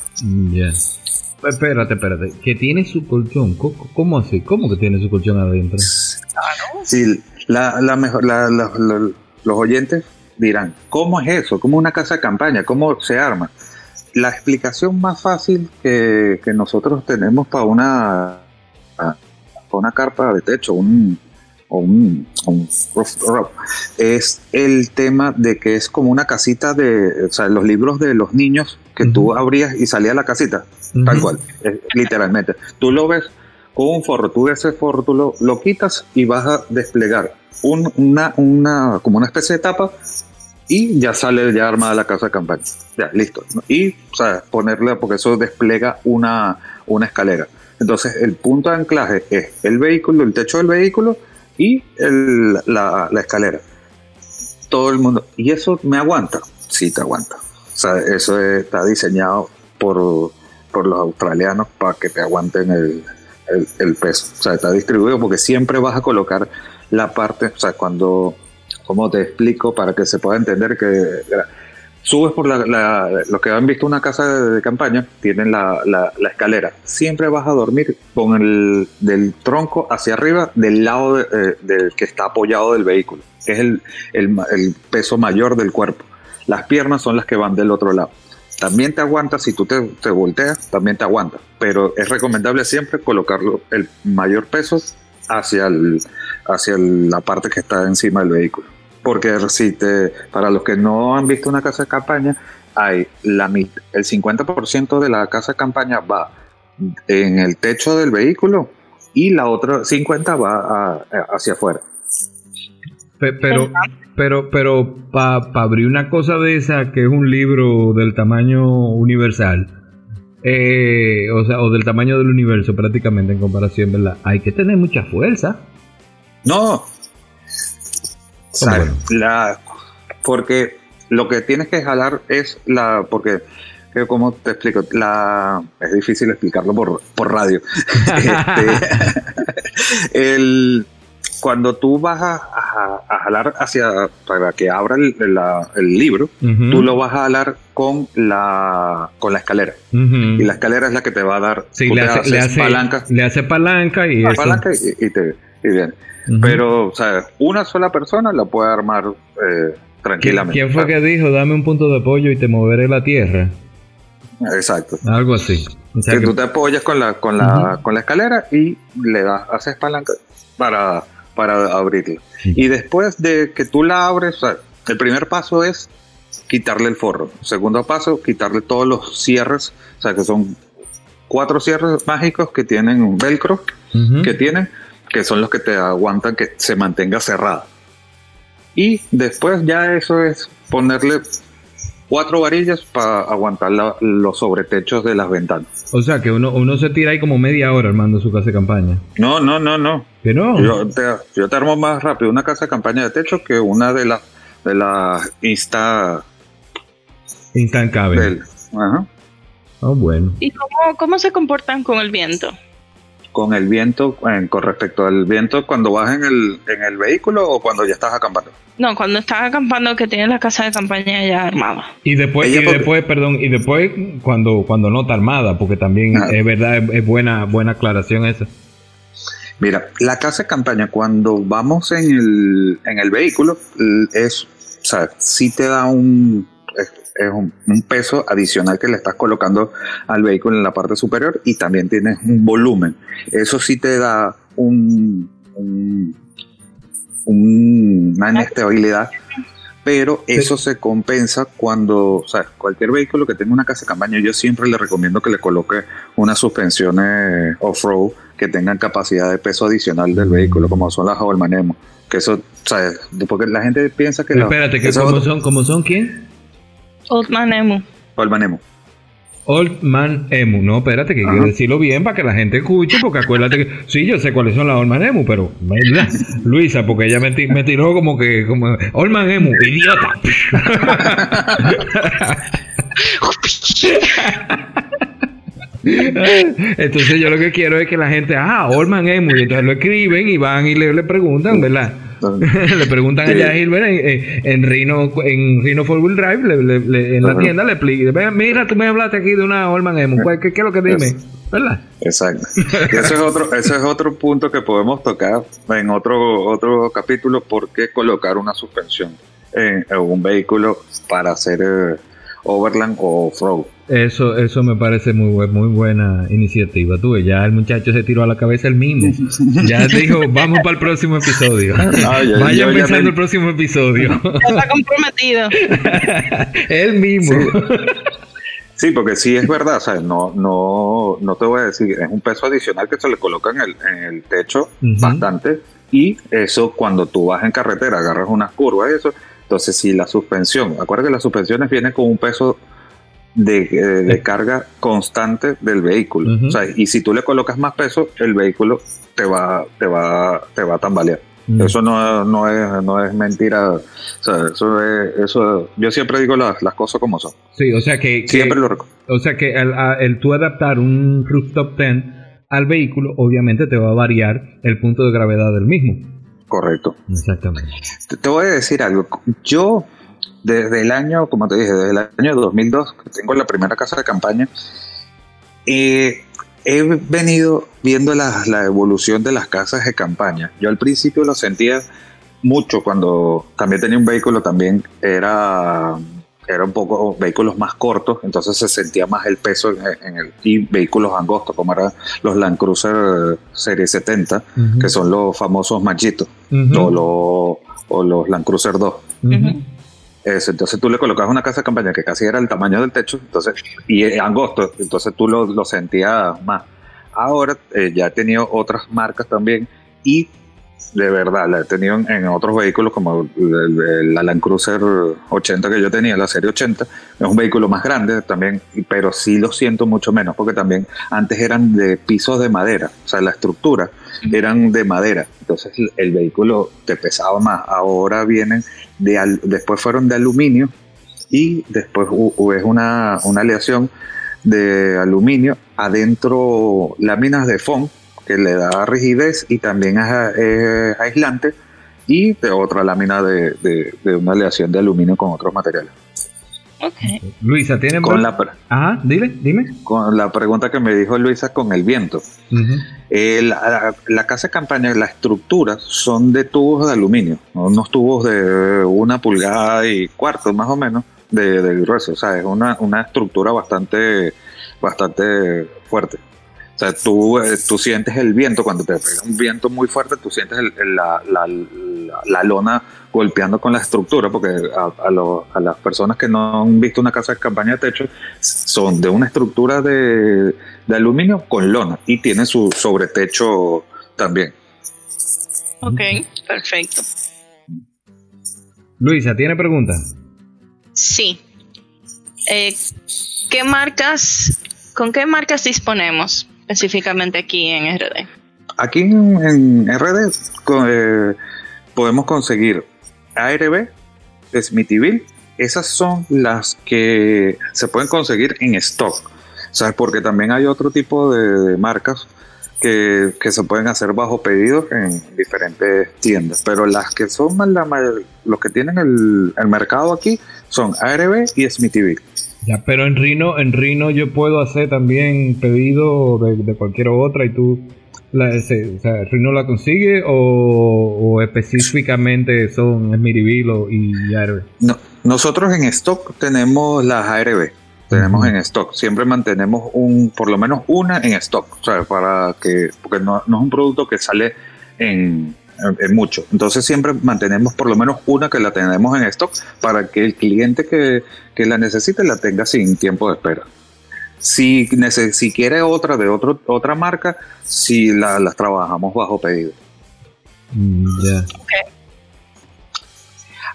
Yes. Espérate, espérate, que tiene su colchón, ¿cómo, así? ¿Cómo que tiene su colchón adentro? Sí, la, la mejor, los oyentes dirán, ¿cómo es eso? ¿Cómo una casa de campaña? ¿Cómo se arma? La explicación más fácil que, nosotros tenemos para una, para una carpa de techo, un, o un, es el tema de que es como una casita de, o sea, los libros de los niños que tú abrías y salía la casita, tal cual, literalmente. Tú lo ves con un forro, tú ese forro, tú lo, lo quitas y vas a desplegar una, una, como una especie de tapa y ya sale ya armada la casa de campaña. Ya, listo. Y, o sea, ponerle, porque eso despliega una, una escalera. Entonces, el punto de anclaje es el vehículo, el techo del vehículo y la, escalera. Todo el mundo. ¿Y eso me aguanta? Sí, te aguanta. O sea, eso está diseñado por, los australianos para que te aguanten el, el peso. O sea, está distribuido porque siempre vas a colocar la parte, o sea, cuando ¿Cómo te explico para que se pueda entender que subes por la, los que han visto una casa de, campaña tienen la, escalera. Siempre vas a dormir con el del tronco hacia arriba del lado eh, del que está apoyado del vehículo. Que es el, peso mayor del cuerpo. Las piernas son las que van del otro lado. También te aguanta si tú te, te volteas también te aguanta. Pero es recomendable siempre colocarlo el mayor peso hacia el, hacia la parte que está encima del vehículo porque si para los que no han visto una casa de campaña, hay la, el 50% de la casa de campaña va en el techo del vehículo y la otra 50 va hacia afuera. pero, pero, pero para abrir una cosa de esa que es un libro del tamaño universal, eh, o sea, o del tamaño del universo prácticamente en comparación, ¿verdad? Hay que tener mucha fuerza. No. La, porque lo que tienes que jalar es la, porque como te explico, la es difícil explicarlo por, por radio. [LAUGHS] Este, [LAUGHS] el, cuando tú vas a, jalar hacia, para que abra el, libro, tú lo vas a jalar con la, con la escalera. Y la escalera es la que te va a dar. Sí, le hace, palanca. Le hace palanca y. Palanca y, te, y bien. Pero, o sea, una sola persona la puede armar eh, tranquilamente. ¿Quién fue que dijo, dame un punto de apoyo y te moveré la tierra? Exacto. Algo así. que, tú te apoyas con la, con la, con la escalera y le das, haces palanca para para abrirla. Y después de que tú la abres, el primer paso es quitarle el forro. segundo paso, quitarle todos los cierres, o sea que son cuatro cierres mágicos que tienen un velcro, que tienen, que son los que te aguantan que se mantenga cerrada. Y después ya eso es ponerle cuatro varillas para aguantar los sobretechos de las ventanas. O sea, que uno, uno se tira ahí como media hora armando su casa de campaña. No, no, no, no. ¿Que no? Yo te, yo te armo más rápido una casa de campaña de techo que una de las de la Insta... Ajá. Oh, bueno. ¿Y cómo, cómo se comportan con el viento? Con el viento, con respecto al viento cuando vas en el, en el vehículo o cuando ya estás acampando? No, cuando estás acampando que tienes la casa de campaña ya armada. Y después, y después, perdón, y después cuando, cuando no está armada, porque también es verdad, es, buena, buena aclaración esa. Mira, la casa de campaña cuando vamos en el, en el vehículo es, o sea, sí te da un, es un, peso adicional que le estás colocando al vehículo en la parte superior y también tienes un volumen. Eso sí te da un, una inestabilidad, pero eso se compensa cuando, o sea, cualquier vehículo que tenga una casa de campaña, yo siempre le recomiendo que le coloque unas suspensiones off-road que tengan capacidad de peso adicional del vehículo, como son las Holman Que eso, o sea, porque la gente piensa que... espérate, que ¿cómo, son, ¿cómo son quién? Old Man Emu. Old Man Emu. Old Man Emu, no, espérate, que quiero decirlo bien para que la gente escuche, porque acuérdate que sí, yo sé cuáles son las Old Man Emu, pero Luisa, porque ella me, tiró como que, como Old Man Emu, idiota. entonces yo lo que quiero es que la gente, ah, Old Man Emu, y entonces lo escriben y van y le, le preguntan, ¿verdad? [LAUGHS] le preguntan a Gilbert en, en, Rino en Rino Four Wheel Drive en la tienda le explica mira tú me hablaste aquí de una Orman Emu ¿qué, qué es lo que dime? ¿verdad? exacto [LAUGHS] y ese es otro ese es otro punto que podemos tocar en otro otro capítulo por qué colocar una suspensión en, un vehículo para hacer eh, overland o off-road eso, eso me parece muy, muy buena iniciativa. Tú, ya el muchacho se tiró a la cabeza el mismo. Ya [LAUGHS] dijo, vamos para el próximo episodio. Ah, Vayan pensando el próximo episodio. está comprometido. [LAUGHS] Él mismo. Sí. porque sí es verdad, ¿sabes? No, no, no te voy a decir, es un peso adicional que se le coloca en el, en el techo bastante. Y eso cuando tú vas en carretera, agarras unas curvas, eso. Entonces, si la suspensión, acuérdate que las suspensiones vienen con un peso de, carga constante del vehículo. y si tú le colocas más peso, el vehículo te va, te va, te va a tambalear. Eso no, no, es, no es mentira. eso eso, yo siempre digo las, las cosas como son. Sí, o sea que. Siempre lo O sea que el, el, tú adaptar un rooftop 10 al vehículo, obviamente te va a variar el punto de gravedad del mismo. Correcto. Exactamente. te voy a decir algo. Yo desde el año, como te dije, desde el año 2002, que tengo la primera casa de campaña, he venido viendo la, evolución de las casas de campaña. Yo al principio lo sentía mucho cuando también tenía un vehículo, también era, era un poco vehículos más cortos, entonces se sentía más el peso en, el, y vehículos angostos, como eran los Land Cruiser Serie 70, que son los famosos machitos, o, los, Land Cruiser 2 entonces tú le colocabas una casa de campaña que casi era el tamaño del techo, entonces, y angosto, entonces tú lo, lo sentías más. Ahora eh, ya he tenido otras marcas también y de verdad, la he tenido en, otros vehículos como el, la Land Cruiser 80 que yo tenía, la serie 80, es un vehículo más grande también, pero sí lo siento mucho menos, porque también antes eran de pisos de madera, o sea, la estructura eran de madera, entonces el vehículo te pesaba más, ahora vienen de, después fueron de aluminio y después es una, una aleación de aluminio, adentro láminas de foam que le da rigidez y también es, aislante y de otra lámina de, de, una aleación de aluminio con otros materiales. Okay. Luisa, ¿tiene con la, Ajá, dile, dime. Con la pregunta que me dijo Luisa con el viento. Eh, la, casa de campaña, la estructura son de tubos de aluminio, unos tubos de una pulgada y cuarto más o menos de, de grueso. O sea, es una, una estructura bastante, bastante fuerte. O sea, tú, eh, tú sientes el viento, cuando te pega un viento muy fuerte, tú sientes la, la, la, lona golpeando con la estructura, porque a, a, las personas que no han visto una casa de campaña de techo, son de una estructura de, de aluminio con lona y tiene su sobretecho también. Ok, perfecto. Luisa, ¿tiene preguntas? Sí. Eh, ¿Qué marcas, con qué marcas disponemos específicamente aquí en RD? Aquí en, RD eh, podemos conseguir ARB, Smithyville, esas son las que se pueden conseguir en stock. ¿Sabes? Porque también hay otro tipo de, marcas que, se pueden hacer bajo pedido en diferentes tiendas. Pero las que son la, los que tienen el, el mercado aquí son ARB y Smithyville. Ya, pero en Rino, en Rino yo puedo hacer también pedido de, cualquier otra y tú la, o sea, Rino la consigue o, específicamente son Smithyville y ARB. No, nosotros en stock tenemos las ARB. Tenemos en stock, siempre mantenemos un, por lo menos una en stock, o sea, para que, porque no, no es un producto que sale en, en mucho. Entonces siempre mantenemos por lo menos una que la tenemos en stock para que el cliente que, la necesite la tenga sin tiempo de espera. Si, si quiere otra de otro, otra marca, si la, las trabajamos bajo pedido. Mm,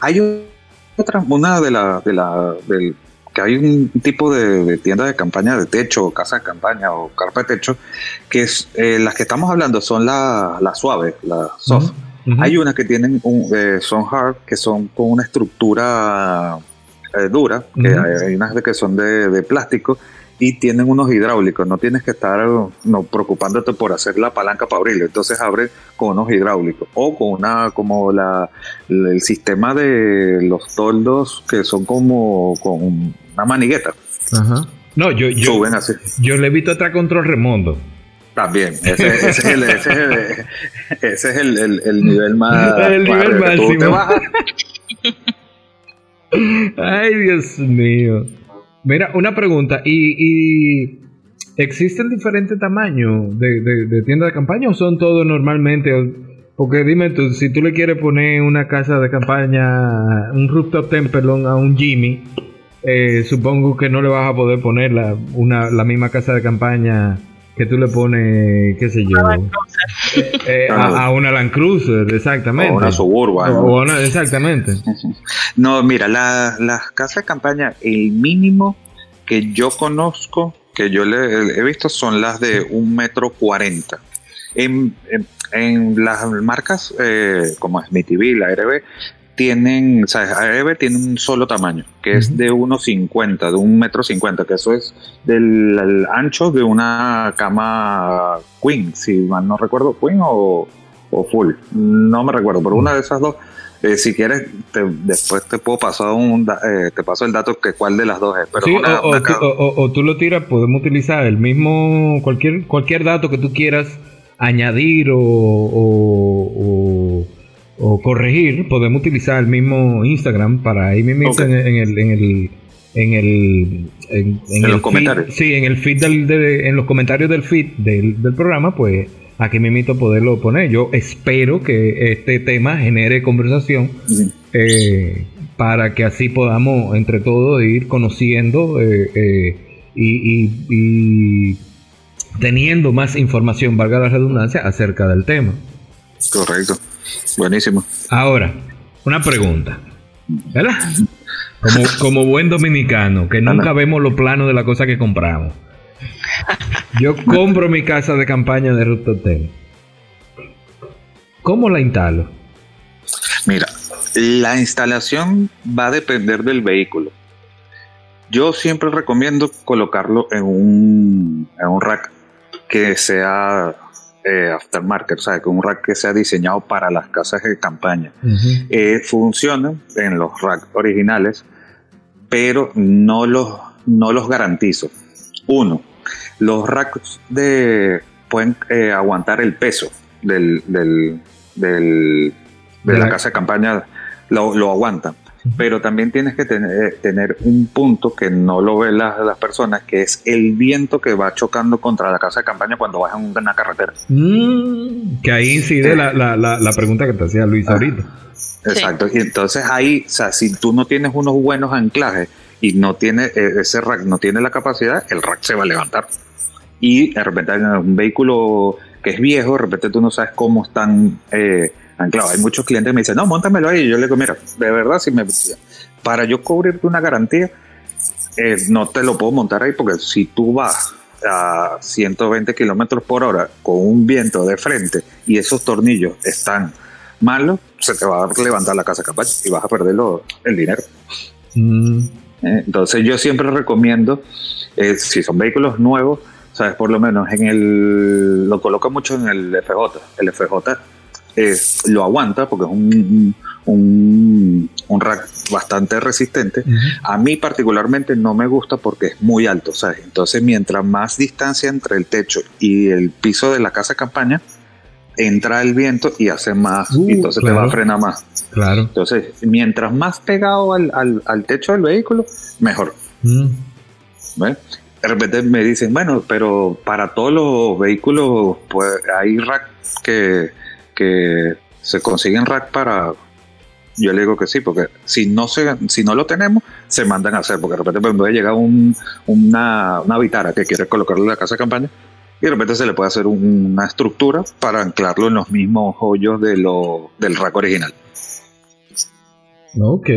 Hay otra, una de la, de la, del, que hay un tipo de, tienda de campaña de techo, casa de campaña o carpa de techo, que es eh, las que estamos hablando son las la suaves, las soft. Hay unas que tienen un, eh, son hard, que son con una estructura eh, dura, que hay, unas de que son de, plástico y tienen unos hidráulicos, no tienes que estar no, preocupándote por hacer la palanca para abrirlo, entonces abre con unos hidráulicos o con una como la el sistema de los toldos que son como con una manigueta. Ajá. No, yo, yo, yo le he visto atrás control remoto. También, ese, es, el, ese es el, el, nivel más. [LAUGHS] El nivel máximo. Ay, Dios mío. Mira, una pregunta. ¿Y, y existen diferentes tamaños de, de, de tiendas de campaña o son todos normalmente? Porque dime tú, si tú le quieres poner una casa de campaña, un rooftop temple a un Jimmy, eh, supongo que no le vas a poder poner la, una, la misma casa de campaña que tú le pones, qué sé yo, eh, a, una Land Cruiser, exactamente. O una Suburban. exactamente. No, mira, las casas de campaña, el mínimo que yo conozco, que yo le, he visto, son las de un metro cuarenta. En, en, las marcas eh, como Smithyville, ARB, tienen, o sea, AEB tiene un solo tamaño, que es de 1,50, de un metro cincuenta, que eso es del ancho de una cama queen, si mal no recuerdo, queen o, full, no me recuerdo, pero una de esas dos, eh, si quieres, después te puedo pasar un, eh, te paso el dato que cuál de las dos es. Pero sí, o, tú lo tiras, podemos utilizar el mismo, cualquier, cualquier dato que tú quieras añadir o o corregir, podemos utilizar el mismo Instagram para ahí mismo en, el en el en el en, los comentarios. Sí, en el feed del, en los comentarios del feed del, del programa, pues aquí mismo poderlo poner. Yo espero que este tema genere conversación eh, para que así podamos entre todos ir conociendo eh, eh, y, y teniendo más información, valga la redundancia, acerca del tema. Correcto. Buenísimo. Ahora, una pregunta. ¿Verdad? Como, como buen dominicano, que nunca vemos los planos de la cosa que compramos. Yo compro mi casa de campaña de Ruta Hotel. ¿Cómo la instalo? Mira, la instalación va a depender del vehículo. Yo siempre recomiendo colocarlo en un, en un rack que sea eh, aftermarket, o sea, que un rack que sea diseñado para las casas de campaña. Eh, funciona en los racks originales, pero no los, no los garantizo. Uno, los racks de, pueden eh, aguantar el peso del, del, de, la, casa de campaña, lo, lo aguantan pero también tienes que tener, tener, un punto que no lo ven las, las, personas, que es el viento que va chocando contra la casa de campaña cuando vas en una carretera. Mm, que ahí incide la, la, la, pregunta que te hacía Luis ah, ahorita. Exacto, y entonces ahí, o sea, si tú no tienes unos buenos anclajes y no tiene eh, ese rack, no tiene la capacidad, el rack se va a levantar. Y de repente en un vehículo que es viejo, de repente tú no sabes cómo están... Eh, anclado. Hay muchos clientes que me dicen, no, montamelo ahí. Y yo le digo, mira, de verdad, si me, para yo cubrirte una garantía, eh, no te lo puedo montar ahí porque si tú vas a 120 kilómetros por hora con un viento de frente y esos tornillos están malos, se te va a levantar la casa capaz y vas a perder el dinero. Mm. Eh, entonces yo siempre recomiendo, eh, si son vehículos nuevos, sabes, por lo menos en el, lo coloco mucho en el FJ. El FJ lo aguanta porque es un, un, un, rack bastante resistente. A mí particularmente no me gusta porque es muy alto, ¿sabes? Entonces mientras más distancia entre el techo y el piso de la casa campaña, entra el viento y hace más, y uh, entonces te va a frenar más. Claro. Entonces, mientras más pegado al, al, techo del vehículo, mejor. Mm. De repente me dicen, bueno, pero para todos los vehículos pues, hay rack que que se consiguen rack para yo le digo que sí, porque si no se, si no lo tenemos, se mandan a hacer, porque de repente puede llegar un, una, una vitara que quiere colocarle en la casa de campaña y de repente se le puede hacer una estructura para anclarlo en los mismos hoyos de lo, del rack original. Ok.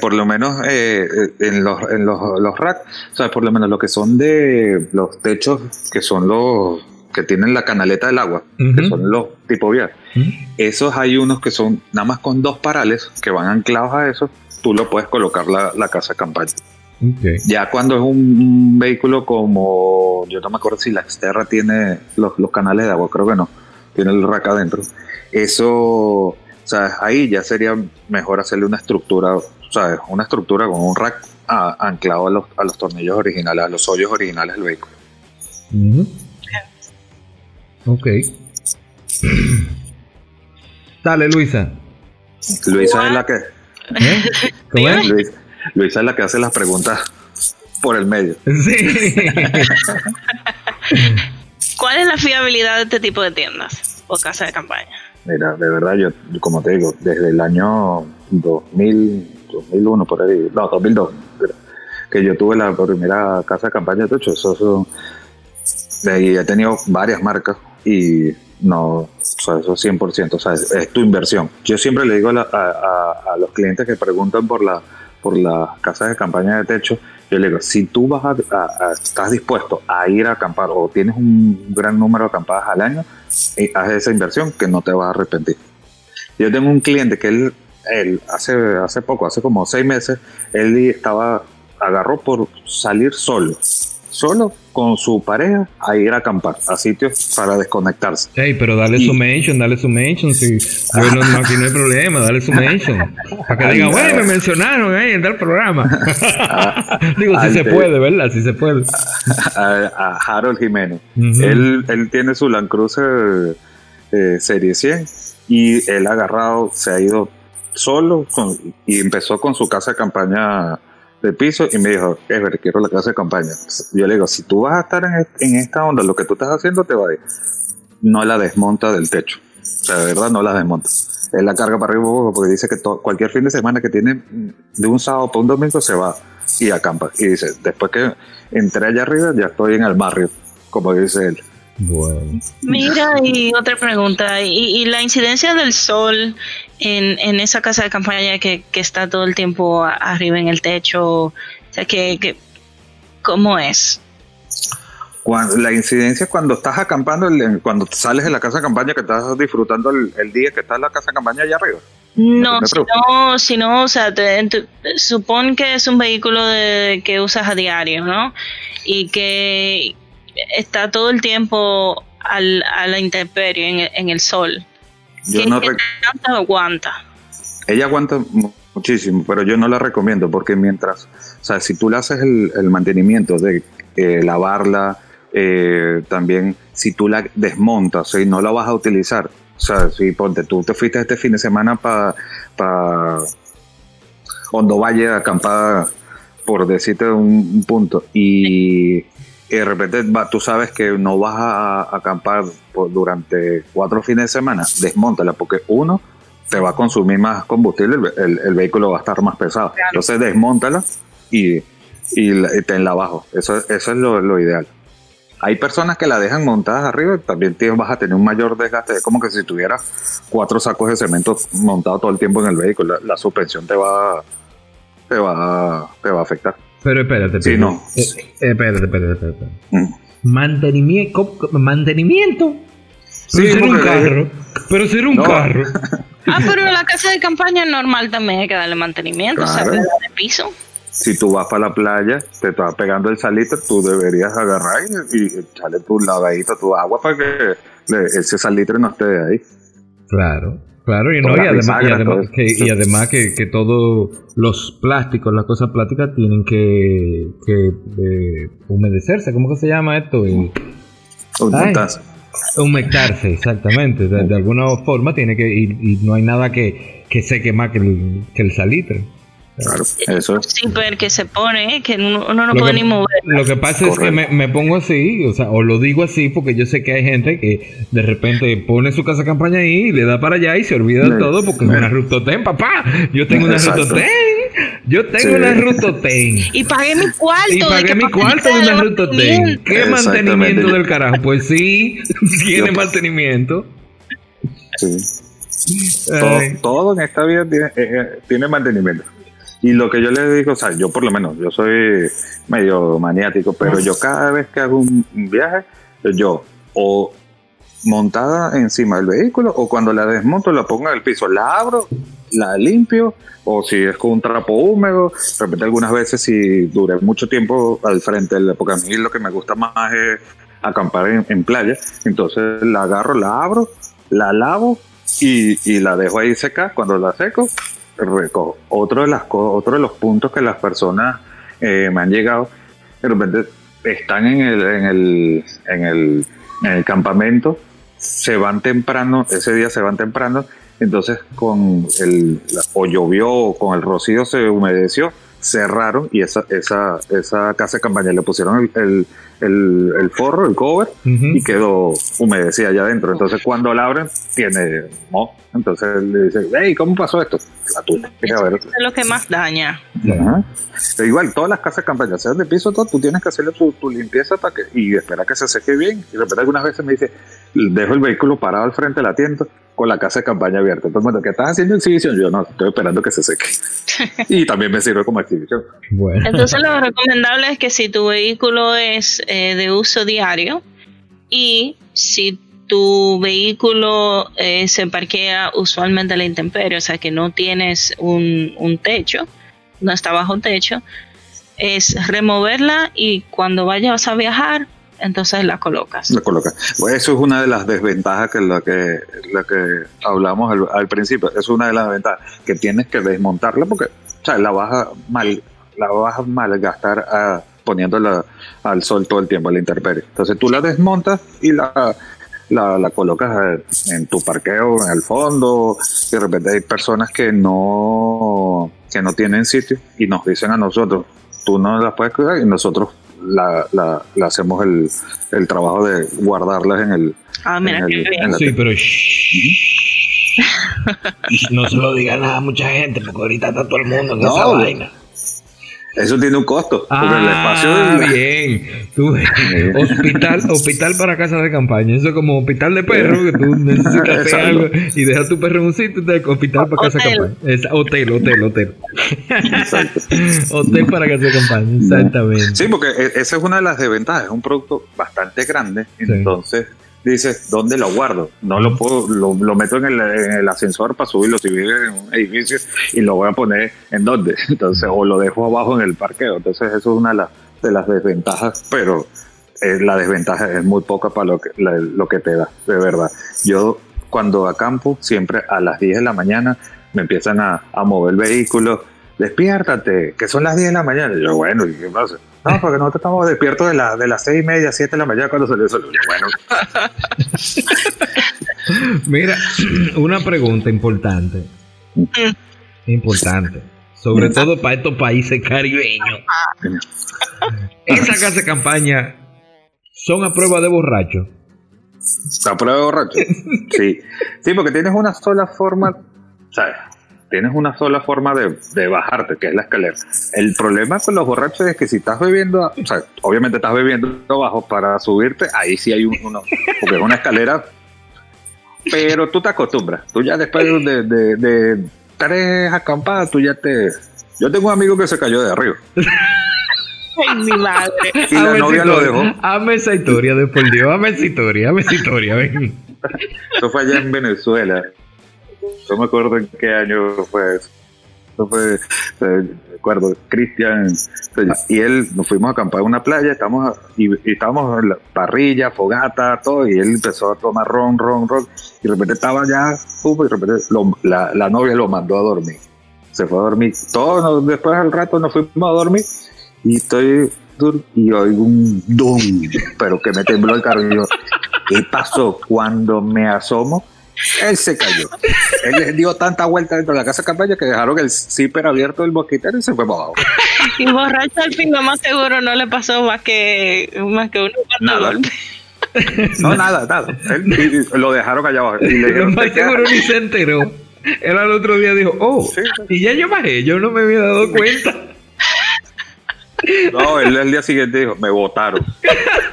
por lo menos eh, eh, en, los, en los, los racks, o sea, por lo menos lo que son de los techos, que son los que tienen la canaleta del agua, que son los tipo vial. Esos hay unos que son nada más con dos parales que van anclados a eso, tú lo puedes colocar la, la casa campaña. Ya cuando es un, vehículo como, yo no me acuerdo si la Xterra tiene los, canales de agua, creo que no, tiene el rack adentro. Eso, o sea, ahí ya sería mejor hacerle una estructura, ¿sabes? Una estructura con un rack anclado a los, a los tornillos originales, a los hoyos originales del vehículo. Ok. Dale, Luisa. Luisa es la que. ¿Eh? ¿Cómo es? Luisa, es la que hace las preguntas por el medio. Sí. ¿Cuál es la fiabilidad de este tipo de tiendas o casa de campaña? Mira, de verdad, yo, como te digo, desde el año 2000, 2001, por ahí, no, 2002, que yo tuve la primera casa de campaña de hecho, eso, eso, ahí he tenido varias marcas, y no, eso 100%, o sea, es, tu inversión. Yo siempre le digo a, los clientes que preguntan por la por las casas de campaña de techo, yo le digo, si tú vas a, estás dispuesto a ir a acampar o tienes un gran número de acampadas al año, eh, haz esa inversión que no te vas a arrepentir. Yo tengo un cliente que él, él hace, hace poco, hace como seis meses, él estaba, agarró por salir solo solo con su pareja a ir a acampar a sitios para desconectarse. Hey, pero dale su mention, dale su mention. Si, no, aquí no hay problema, dale su mention. Para que digan, güey, me mencionaron ahí en tal programa. [LAUGHS] Digo, si se puede, ¿verdad? Si se puede. [LAUGHS] A, Harold Jiménez. él, él tiene su Land Cruiser eh, Serie 100 y él ha agarrado, se ha ido solo y empezó con su casa de campaña de piso y me dijo, ver, quiero la casa de campaña. Yo le digo, si tú vas a estar en, esta onda, lo que tú estás haciendo te va a ir. No la desmonta del techo. O sea, de verdad no la desmonta. Él la carga para arriba porque dice que cualquier fin de semana que tiene de un sábado para un domingo se va y acampa. Y dice, después que entré allá arriba ya estoy en el barrio, como dice él. Bueno. Mira, y otra pregunta, ¿y, la incidencia del sol en, en esa casa de campaña que, que, está todo el tiempo arriba en el techo? O sea, que, que ¿cómo es? la incidencia cuando estás acampando, cuando sales de la casa de campaña, que estás disfrutando el, día que estás en la casa de campaña allá arriba. No, si no, o sea, supón que es un vehículo de, que usas a diario, ¿no? Y que está todo el tiempo al, a la intemperie, en, el sol. Yo no aguanta? Ella aguanta muchísimo, pero yo no la recomiendo porque mientras, o sea, si tú le haces el, mantenimiento de eh, lavarla, eh, también si tú la desmontas y no la vas a utilizar, o sea, si ponte tú te fuiste este fin de semana para pa Hondo Valle acampada, por decirte un, punto, y, de repente va, tú sabes que no vas a, acampar durante cuatro fines de semana, desmontala, porque uno, te va a consumir más combustible, el, vehículo va a estar más pesado. Entonces desmontala y, y, tenla abajo. Eso, eso es lo ideal. Hay personas que la dejan montadas arriba y también vas a tener un mayor desgaste. Es como que si tuvieras cuatro sacos de cemento montados todo el tiempo en el vehículo, la, suspensión te va, te va, te va a afectar. Pero espérate, sí, no. Eh, eh, espérate, espérate, espérate. Mm. Mantenimiento. Mantenimiento. Pero ser un carro. Pero ser un carro. [LAUGHS] Ah, pero en la casa de campaña normal también hay que darle mantenimiento, o sea, de piso si tú vas para la playa, te estás pegando el salitre, tú deberías agarrar y, echarle tu lavadito, tu agua para que ese salitre no esté ahí. Claro, claro, y, no, y además, y además, que, que, todos los plásticos, las cosas plásticas tienen que, que eh, humedecerse, ¿cómo que se llama esto? Humectarse. Humectarse, exactamente. De, alguna forma tiene que, y, y, no hay nada que, que seque más que el, que el salitre. Claro, eso es. que se pone, que uno no puede ni mover. Lo que pasa es que me, pongo así, o sea, o lo digo así porque yo sé que hay gente que de repente pone su casa campaña ahí, le da para allá y se olvida de todo porque es una Rutoten, papá. Yo tengo una Rutoten. Yo tengo una Rutoten. Y pagué mi cuarto. Y pagué mi cuarto de una Rutoten. ¿Qué mantenimiento del carajo? Pues sí, [LAUGHS] tiene mantenimiento. Sí. Todo, en esta vida tiene, eh, eh, tiene mantenimiento. Y lo que yo les digo, o sea, yo por lo menos, yo soy medio maniático, pero yo cada vez que hago un viaje, yo o montada encima del vehículo o cuando la desmonto la pongo en el piso, la abro, la limpio o si es con un trapo húmedo, de repente algunas veces si duré mucho tiempo al frente, porque a mí lo que me gusta más es acampar en, playa, entonces la agarro, la abro, la lavo y, y la dejo ahí secar, cuando la seco otro de, las, otro de los puntos que las personas eh, me han llegado, de repente están en el, en el, en el, en el campamento, se van temprano, ese día se van temprano, entonces con el, o llovió o con el rocío se humedeció, cerraron y esa, esa, esa casa de campaña le pusieron el, el, el forro, el cover, y quedó humedecida allá adentro. Entonces cuando la abren, tiene mo. Entonces le dice, hey, ¿cómo pasó esto? La tuya. Es lo que más daña. igual, todas las casas de campaña, sean de piso, todo, tú tienes que hacerle tu, tu limpieza para que, y esperar que se seque bien. Y de repente algunas veces me dice, dejo el vehículo parado al frente de la tienda con la casa de campaña abierta. Entonces, ¿qué estás haciendo exhibición? Yo no, estoy esperando que se seque. [LAUGHS] y también me sirve como exhibición. Entonces, lo recomendable es que si tu vehículo es eh, de uso diario y si tu vehículo eh, se parquea usualmente a la intemperie, o sea que no tienes un, un techo, no está bajo techo, es removerla y cuando vayas a viajar, entonces la colocas. La colocas. Pues eso es una de las desventajas que la que, la que hablamos al, principio. Es una de las ventajas que tienes que desmontarla porque o sea, la vas a mal, la vas a malgastar a, poniéndola al sol todo el tiempo, a la intemperie. Entonces tú la desmontas y la, la, colocas en tu parqueo, en el fondo. Y de repente hay personas que no, que no tienen sitio y nos dicen a nosotros, tú no las puedes cuidar y nosotros la, la, hacemos el, el, trabajo de guardarlas en el. Ah, mira, Sí, pero. [LAUGHS] no se lo digan a mucha gente, porque ahorita está todo el mundo en esa vaina. Eso tiene un costo. Ah, bien. Tú, [LAUGHS] hospital, hospital para casa de campaña. Eso es como hospital de perro, que tú necesitas hacer algo y dejas tu perro en un sitio, te hospital para casa de campaña. Es, hotel, hotel, hotel. hotel para casa de campaña, exactamente. Sí, porque e, esa es una de las desventajas. Es un producto bastante grande. Entonces dices, ¿dónde lo guardo? No lo puedo, lo, meto en el, ascensor para subirlo si vive en un edificio y lo voy a poner en dónde. [LAUGHS] Entonces, o lo dejo abajo en el parqueo. Entonces, eso es una de, las desventajas, pero eh, la desventaja es muy poca para lo que, lo que te da, de verdad. Yo, cuando acampo, siempre a las 10 de la mañana me empiezan a, a mover el vehículo. Despiértate, que son las 10 de la mañana. Y yo, bueno, ¿y qué pasa? No, porque nosotros estamos despiertos de, la, de las seis y media, siete de la mañana cuando salió el sol. Bueno. [LAUGHS] Mira, [CLEARS THROAT] una pregunta importante. Importante. Sobre todo para estos países caribeños. [LAUGHS] Esa casa de campaña son a prueba de borracho. ¿A prueba de borracho? [LAUGHS] Sí. Sí, porque tienes una sola forma, ¿sabes? Tienes una sola forma de, bajarte, que es la escalera. El problema con los borrachos es que si estás bebiendo, o sea, obviamente estás bebiendo abajo para subirte, ahí sí hay uno, porque es una escalera, pero tú te acostumbras. Tú ya después de, tres acampadas, tú ya te... Yo tengo un amigo que se cayó de arriba. Ay, mi madre. [LAUGHS] Y la novia lo dejó. Ame esa historia, de por Dios, ame esa historia, ame esa historia, ven. Eso fue allá en Venezuela. No me acuerdo en qué año fue eso. Eso fue, recuerdo, Cristian y él nos fuimos a acampar en una playa, estamos y, estábamos en la parrilla, fogata, todo, y él empezó a tomar ron, ron, ron, y de repente estaba ya, y de repente la, novia lo mandó a dormir. Se fue a dormir. Todos después al rato nos fuimos a dormir y estoy y oigo un dum, pero que me tembló el carrillo. ¿Qué pasó? Cuando me asomo, él se cayó. Él les dio tanta vuelta dentro de la casa de campaña que dejaron el zipper abierto del mosquitero y se fue para abajo. Y borracho al fin, lo más seguro no le pasó más que, más que uno. Nada. No, nada, nada. Él, lo dejaron allá abajo. Y le lo más seguro ni se enteró. Él al otro día dijo, oh, y ya yo bajé, yo no me había dado cuenta. No, él el día siguiente dijo, me votaron.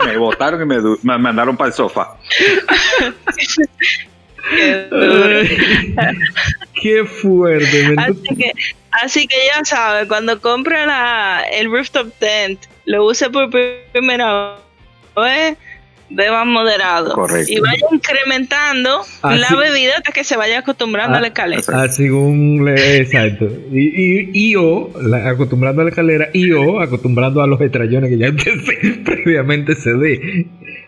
Me votaron y me, me mandaron para el sofá. [LAUGHS] [LAUGHS] Qué fuerte. Así que, así que ya sabe, cuando compre la, el rooftop tent, lo use por primera vez, beban moderado. Correcto. Y vaya incrementando la bebida hasta que se vaya acostumbrando a, la escalera. Ah, según exacto. Y, y, o, acostumbrando a la escalera, y o acostumbrando a los estrellones que ya [LAUGHS] previamente se dé.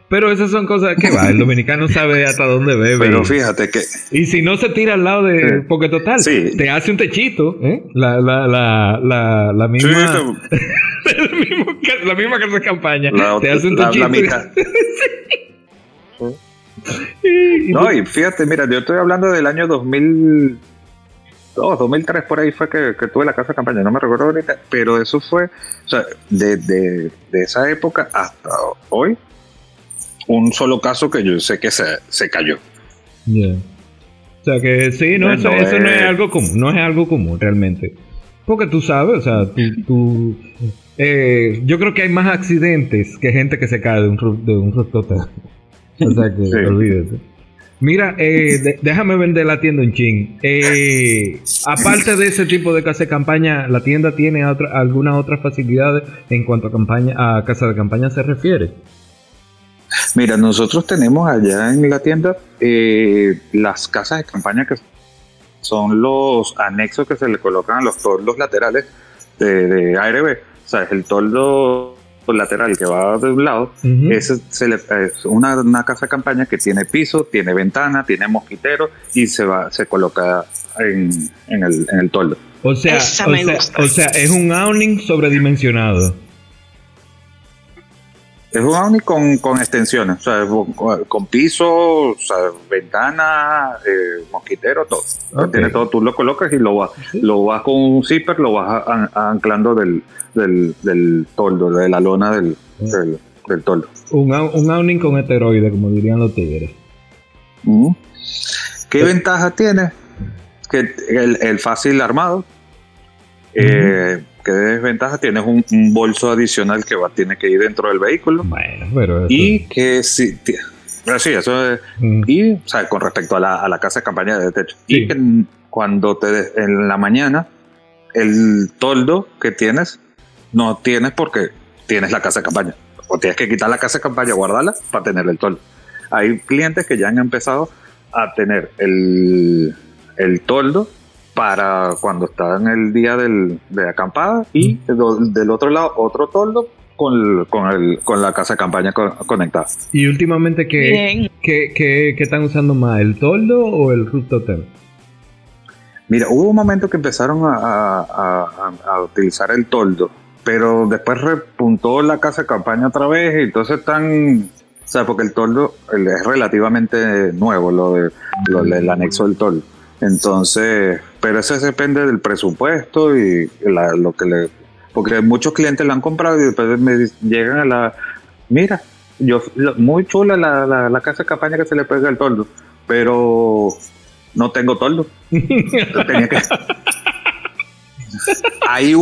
Pero esas son cosas que va, el dominicano sabe hasta dónde bebe. Pero fíjate que... Y si no se tira al lado de... Porque total, te hace un techito, ¿eh? La, la, la, la, la misma... [LAUGHS] la misma casa de campaña. te hace un techito. [LAUGHS] no, y fíjate, mira, yo estoy hablando del año 2000... 2003 por ahí fue que, tuve la casa de campaña, no me recuerdo ahorita, pero eso fue, o sea, de, de, de esa época hasta hoy, un solo caso que yo sé que se, se cayó. O sea que sí, no, eso, no es algo común, no es algo común realmente. Porque tú sabes, o sea, tú, eh, yo creo que hay más accidentes que gente que se cae de un, de un rooftop. [LAUGHS] O sea que olvídate. Mira, eh, déjame vender la tienda en Chin. Eh, aparte de ese tipo de casa de campaña, ¿la tienda tiene otra, alguna otra facilidad en cuanto a campaña a casa de campaña se refiere? Mira, nosotros tenemos allá en la tienda eh, las casas de campaña que son los anexos que se le colocan a los toldos laterales de, de ARB. O sea, es el toldo lateral que va de un lado, es una, casa de campaña que tiene piso, tiene ventana, tiene mosquitero y se va se coloca en, el, en el toldo. O sea, o sea, es un awning sobredimensionado. Es un Audi con, con extensiones, o sea, con, piso, o sea, ventana, eh, mosquitero, todo. Tiene todo, tú lo colocas y lo vas, lo vas con un zipper, lo vas anclando del, del, del, toldo, de la lona del, del, toldo. Un, un con heteroide, como dirían los tigres. ¿Qué ventaja tiene? Que el, el fácil armado, eh, ¿qué desventaja? Tienes un, bolso adicional que va, tiene que ir dentro del vehículo. Bueno, pero Y que si... Sí, eso es... Mm. Y, o sea, con respecto a la, a la casa de campaña de techo. Y que cuando te... En la mañana, el toldo que tienes, no tienes porque tienes la casa de campaña. O tienes que quitar la casa de campaña, guardarla para tener el toldo. Hay clientes que ya han empezado a tener el, el toldo para cuando está en el día del, de acampada y del otro lado otro toldo con, con, el, con la casa de campaña conectada. ¿Y últimamente qué, qué, están usando más, el toldo o el rooftop Mira, hubo un momento que empezaron a, a, a, utilizar el toldo, pero después repuntó la casa de campaña otra vez y entonces están... O sea, porque el toldo es relativamente nuevo, lo, de, lo del anexo del toldo. Entonces, pero eso depende del presupuesto y lo que le... Porque muchos clientes lo han comprado y después me llegan a la... Mira, yo muy chula la, la, casa de campaña que se le pega el toldo, pero no tengo toldo. Tenía que... [LAUGHS] Ahí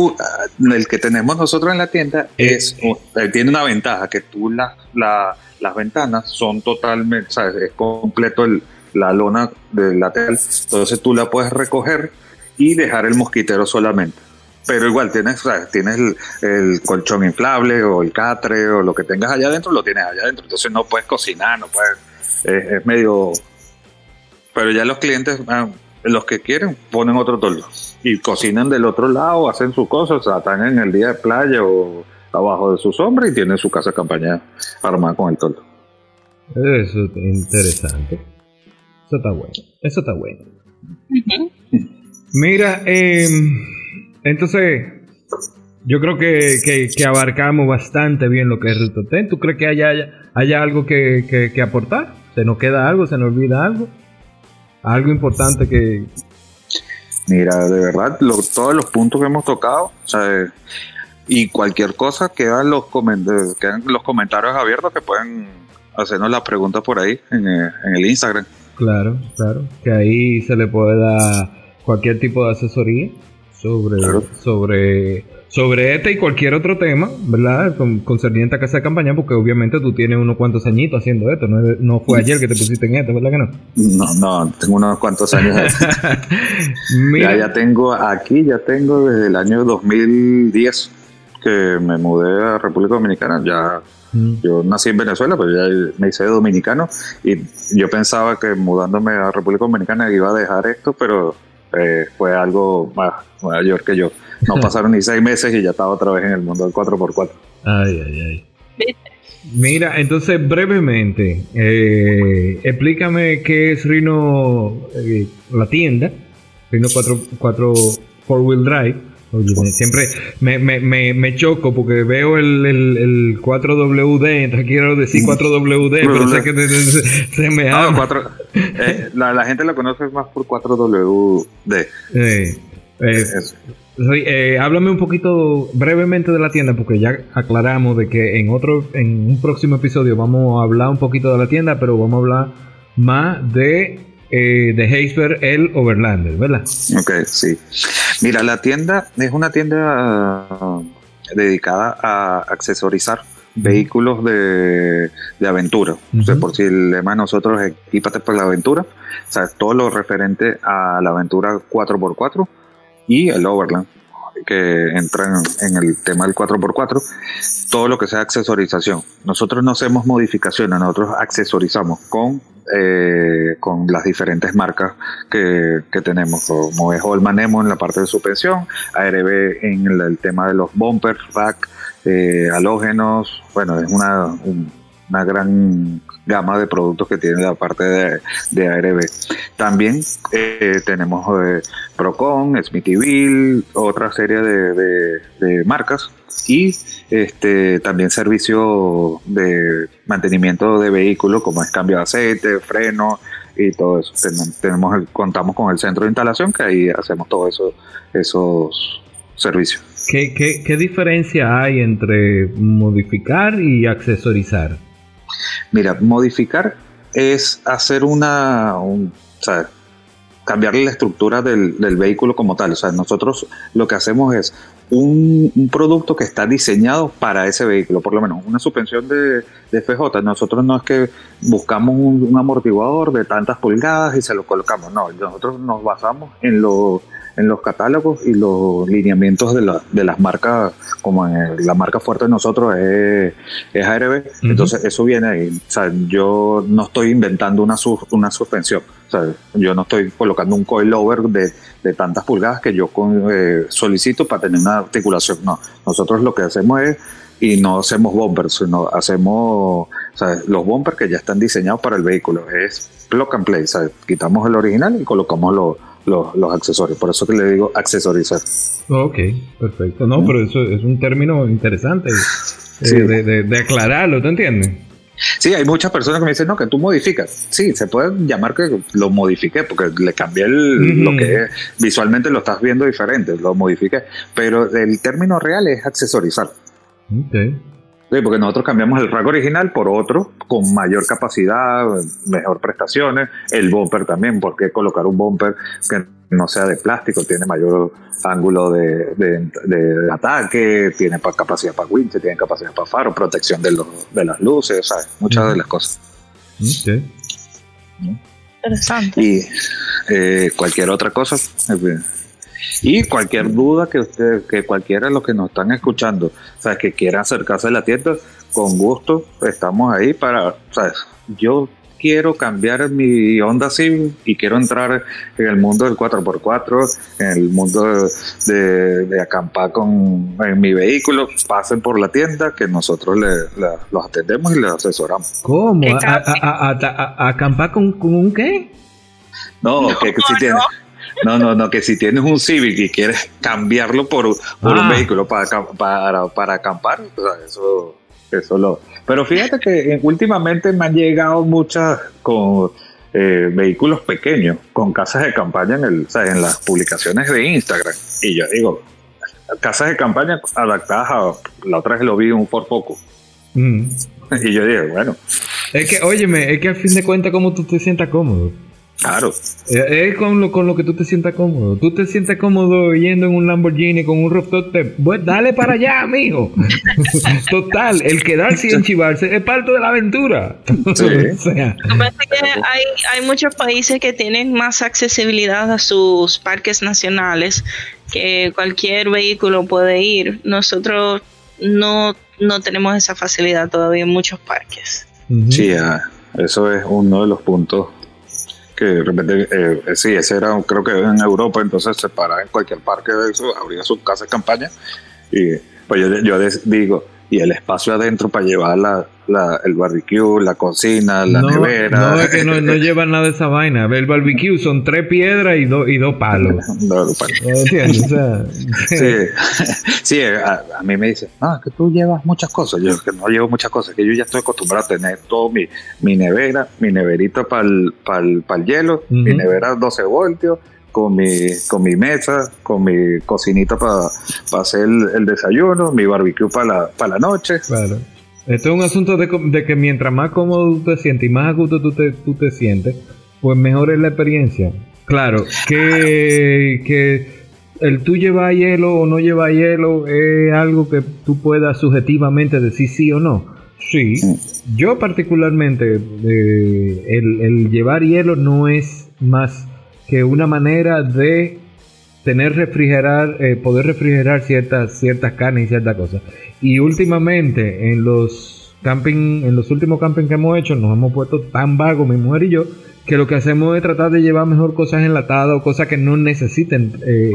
el que tenemos nosotros en la tienda es eh, tiene una ventaja que tú las las ventanas son totalmente, ¿sabes? es completo el, la lona del lateral, entonces tú la puedes recoger y dejar el mosquitero solamente. Pero igual tienes, tienes el, colchón inflable o el catre o lo que tengas allá adentro, lo tienes allá adentro. Entonces no puedes cocinar, no puedes. Es, medio. Pero ya los clientes, ah, los que quieren, ponen otro toldo y cocinan del otro lado, hacen sus cosas, o sea, están en el día de playa o abajo de su sombra y tienen su casa de campaña armada con el toldo. Eso es interesante. Eso está bueno. Eso está bueno. Mira, em, entonces, yo creo que, que, abarcamos bastante bien lo que es Rutoten. ¿Tú crees que haya, haya, algo que, que, aportar? ¿Se nos queda algo? ¿Se nos olvida algo? ¿Algo importante que...? Mira, de verdad, todos los puntos que hemos tocado, y cualquier cosa, quedan los, quedan los comentarios abiertos que pueden hacernos las preguntas por ahí en, en el Instagram. Claro, claro. Que ahí se le puede dar cualquier tipo de asesoría sobre, sobre, sobre este y cualquier otro tema, ¿verdad? Con, concerniente a casa de campaña, porque obviamente tú tienes unos cuantos añitos haciendo esto. No, no fue ayer que te pusiste en esto, ¿verdad que no? No, no, tengo unos cuantos años. [LAUGHS] Mira. Ya, ya tengo aquí, ya tengo desde el año 2010 que me mudé a República Dominicana. Ya yo nací en Venezuela, pero ya me hice dominicano y yo pensaba que mudándome a República Dominicana iba a dejar esto, pero eh, fue algo más mayor que yo. No pasaron ni seis meses y ya estaba otra vez en el mundo del 4x4. Ay, ay, ay. Mira, entonces brevemente, eh, explícame qué es Rino, eh, la tienda, Rino 4, 4 Wheel Drive siempre me, me, me, me, choco porque veo el, el, el 4WD, entonces quiero decir 4WD, pero sé que se, me no, eh, la, la, gente lo conoce más por 4WD. Eh, eh, háblame un poquito brevemente de la tienda porque ya aclaramos de que en otro en un próximo episodio vamos a hablar un poquito de la tienda, pero vamos a hablar más de eh, de Heisberg el Overlander, ¿verdad? Ok, sí. Mira, la tienda es una tienda uh, dedicada a accesorizar vehículos de, aventura. o sea, por si el lema de nosotros es equipate por la aventura. O sea, todo lo referente a la aventura 4x4 y el Overland que entra en, el tema del 4x4, todo lo que sea accesorización. Nosotros no hacemos modificaciones, nosotros accesorizamos con eh, con las diferentes marcas que, tenemos, como es Holman Emo en la parte de suspensión, ARB en el, tema de los bumpers, rack, eh, halógenos, bueno, es una, una gran gama de productos que tiene la parte de, de ARB. También eh, tenemos eh, Procon, Smithyville, otra serie de, de marcas y este, también servicio de mantenimiento de vehículos como es cambio de aceite, freno y todo eso. Tenemos contamos con el centro de instalación que ahí hacemos todos eso, esos servicios. ¿Qué, qué, diferencia hay entre modificar y accesorizar? Mira, modificar es hacer una, cambiarle la estructura del, vehículo como tal. O sea, nosotros lo que hacemos es un, un, producto que está diseñado para ese vehículo, por lo menos una suspensión de, FJ. Nosotros no es que buscamos un, un, amortiguador de tantas pulgadas y se lo colocamos, no, nosotros nos basamos en, lo, en los catálogos y los lineamientos de, la, de las marcas, como en la marca fuerte de nosotros es, es ARB, uh -huh. entonces eso viene ahí. O sea, yo no estoy inventando una, una suspensión. O sea, yo no estoy colocando un coilover de, de tantas pulgadas que yo con, eh, solicito para tener una articulación. No, nosotros lo que hacemos es, y no hacemos bumpers, sino hacemos o sea, los bumpers que ya están diseñados para el vehículo. Es plug and play, sea, quitamos el original y colocamos los, los, los, accesorios. Por eso que le digo accesorizar. Ok, perfecto. No, pero eso es un término interesante sí. de, de, de aclararlo, ¿te entiendes? Sí, hay muchas personas que me dicen, no, que tú modificas. Sí, se puede llamar que lo modifiqué, porque le cambié el, lo que es, visualmente lo estás viendo diferente, lo modifiqué. Pero el término real es accesorizar. Okay. Sí, porque nosotros cambiamos el rack original por otro con mayor capacidad, mejor prestaciones, el bumper también, porque colocar un bumper que no sea de plástico, tiene mayor ángulo de, de, de ataque, tiene capacidad para winch, tiene capacidad para faro, protección de, los, de las luces, ¿sabes? muchas mm. de las cosas. Okay. Interesante. Y eh, cualquier otra cosa. Y cualquier duda que usted, que cualquiera de los que nos están escuchando, o sea, que quiera acercarse a la tienda, con gusto estamos ahí para, ¿sabes? Yo quiero cambiar mi Honda Civic y quiero entrar en el mundo del 4x4, en el mundo de, de, de acampar con en mi vehículo, pasen por la tienda que nosotros le, le, los atendemos y les asesoramos. ¿Cómo? ¿A, a, a, acampar con, con, un qué? No, no que, que si no. tienes... No, no, no, que si tienes un Civic y quieres cambiarlo por, por ah. un vehículo para, para, para acampar, o sea, eso, eso lo... Pero fíjate que últimamente me han llegado muchas con eh, vehículos pequeños, con casas de campaña en, el, o sea, en las publicaciones de Instagram. Y yo digo, casas de campaña adaptadas a... La otra vez lo vi un Ford Focus. Mm. [LAUGHS] Y yo dije, bueno. Es que, óyeme, es que al fin de cuentas, como tú te sientas cómodo. Claro. Es con lo, con lo que tú te sientas cómodo. Tú te sientes cómodo yendo en un Lamborghini con un rooftop. Pues dale para allá, amigo. [LAUGHS] Total, el quedarse y enchivarse es parte de la aventura. Sí. [LAUGHS] o sea. que hay, hay muchos países que tienen más accesibilidad a sus parques nacionales que cualquier vehículo puede ir. Nosotros no, no tenemos esa facilidad todavía en muchos parques. Uh -huh. Sí, eso es uno de los puntos que de repente, eh, sí, ese era, creo que en Europa, entonces se para en cualquier parque de eso, abría su casa de campaña y pues yo, yo digo, y el espacio adentro para llevar la, la, el barbecue, la cocina, la no, nevera. No, es que no, no [LAUGHS] lleva nada de esa vaina. El barbecue son tres piedras y, do, y dos palos. [LAUGHS] dos palos. ¿Entiendes? O sea, [LAUGHS] sí, sí a, a, mí me dicen, no, es que tú llevas muchas cosas. Yo que no llevo muchas cosas, que yo ya estoy acostumbrado a tener todo mi, mi nevera, mi neverita para el, el hielo, uh -huh. mi nevera 12 voltios con mi, con mi mesa, con mi cocinita para pa hacer el, desayuno, mi barbecue para la, pa la noche. Claro. Esto es un asunto de, de, que mientras más cómodo tú te sientes y más a gusto tú te, tú te sientes, pues mejor es la experiencia. Claro, que, que el tú llevar hielo o no llevar hielo es algo que tú puedas subjetivamente decir sí o no. Sí, yo particularmente, eh, el, el llevar hielo no es más que una manera de tener refrigerar, eh, poder refrigerar ciertas, ciertas carnes y ciertas cosas. Y últimamente en los camping, en los últimos camping que hemos hecho, nos hemos puesto tan vagos, mi mujer y yo, que lo que hacemos es tratar de llevar mejor cosas enlatadas o cosas que no necesiten eh,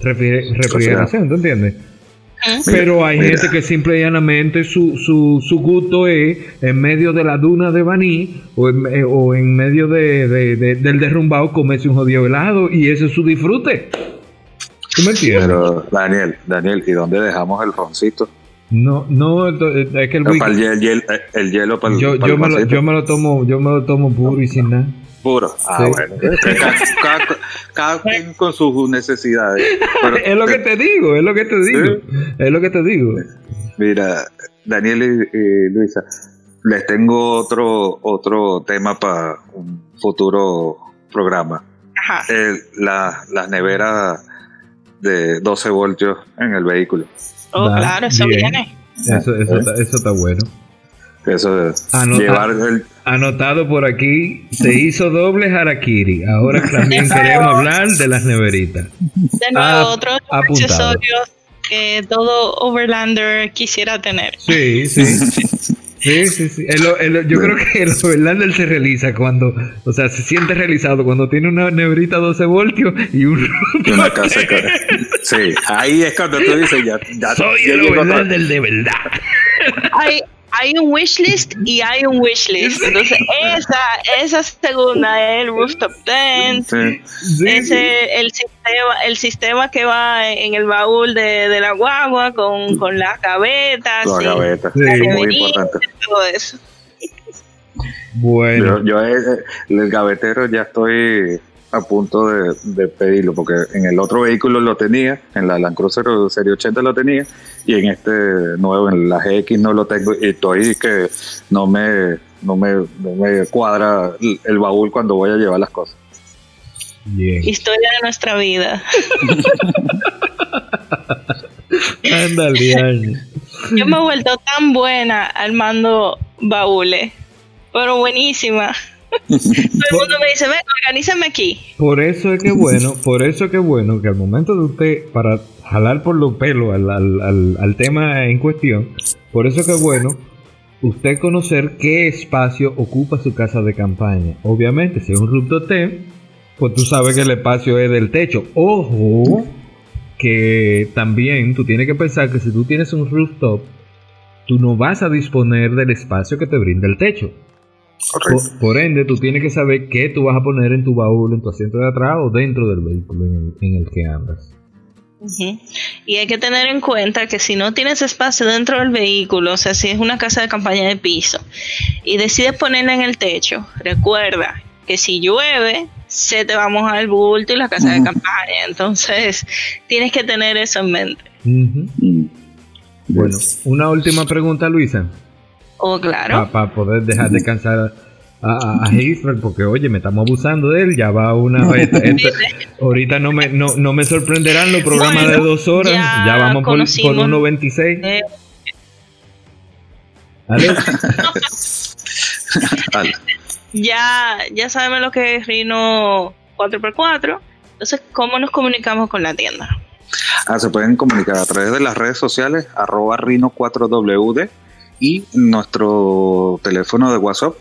refriger refrigeración, ¿tú entiendes? Pero hay Mira. gente que simple y llanamente su, su, su, gusto es en medio de la duna de Baní o en, eh, o en medio de, de, de, del derrumbado comerse un jodido helado y ese es su disfrute. ¿Tú me entiendes? Pero, Daniel, Daniel, ¿y dónde dejamos el roncito? No, no, es que el, el, el, hielo, el hielo para yo, para yo, me lo, yo me lo tomo, yo me lo tomo puro y sin nada. Puro. Ah, sí. bueno. Cada, cada, cada, quien con sus necesidades. Pero, es lo que te digo, es lo que te digo. ¿sí? Es lo que te digo. Mira, Daniel y, y Luisa, les tengo otro, otro tema para un futuro programa. Ajá. eh, la- las neveras de 12 voltios en el vehículo. Oh, claro, eso bien. viene. Eso, eso, está, eso está bueno. Eso de Anota- llevar el, Anotado por aquí, se hizo doble harakiri. Ahora [LAUGHS] también queremos hablar de las neveritas. De nuevo, Ah, otro apuntado. accesorio que todo Overlander quisiera tener. Sí, sí. Sí, sí, sí. El- el- yo creo que el Overlander se realiza cuando, o sea, se siente realizado cuando tiene una neverita 12 voltios y un... y una casa que- [LAUGHS] Sí, ahí es cuando tú dices, ya, ya Soy ya el Overlander de verdad. Hay, hay un wishlist y hay un wishlist. Entonces, esa, esa segunda es el rooftop tent. Sí, Sí, Ese el sistema, el sistema que va en el baúl de, de la guagua con, con las gavetas la y gaveta, Sí. muy importante. todo eso. Bueno, Yo, yo, eh, el gavetero ya estoy a punto de, de pedirlo, porque en el otro vehículo lo tenía, en la Land Cruiser Serie 80 lo tenía, y en este nuevo, en la GX no lo tengo, y estoy que no me, no me, no me cuadra el, baúl cuando voy a llevar las cosas. bien. Historia de nuestra vida. [LAUGHS] Ándale. Yo me he vuelto tan buena armando baúles, pero buenísima. Todo el mundo me dice, ven, organízame aquí. Por eso es que bueno, por eso es que bueno que al momento de usted, para jalar por los pelos al, al, al, al tema en cuestión, por eso es que bueno usted conocer qué espacio ocupa su casa de campaña. Obviamente, si es un rooftop pues tú sabes que el espacio es del techo. Ojo, que también tú tienes que pensar que si tú tienes un rooftop, tú no vas a disponer del espacio que te brinda el techo. Correcto. Por, por ende, tú tienes que saber qué tú vas a poner en tu baúl, en tu asiento de atrás o dentro del vehículo en el, en el que andas. Y hay que tener en cuenta que si no tienes espacio dentro del vehículo, o sea, si es una casa de campaña de piso y decides ponerla en el techo, recuerda que si llueve, se te va a mojar el bulto y la casa de campaña. Entonces, tienes que tener eso en mente. Mm. Bueno, una última pregunta, Luisa, Oh, claro. para poder dejar descansar a, a, a Heisberg, porque oye, me estamos abusando de él, ya va una [LAUGHS] vez. ahorita no me, no, no me sorprenderán los programas Bueno, de dos horas, ya, ya vamos por, por conocimos- 1.26. Eh, Alex, Al- ya, ya sabemos lo que es Rino 4x4. Entonces, ¿cómo nos comunicamos con la tienda? Ah, se pueden comunicar a través de las redes sociales, arroba rino4wd y nuestro teléfono de WhatsApp,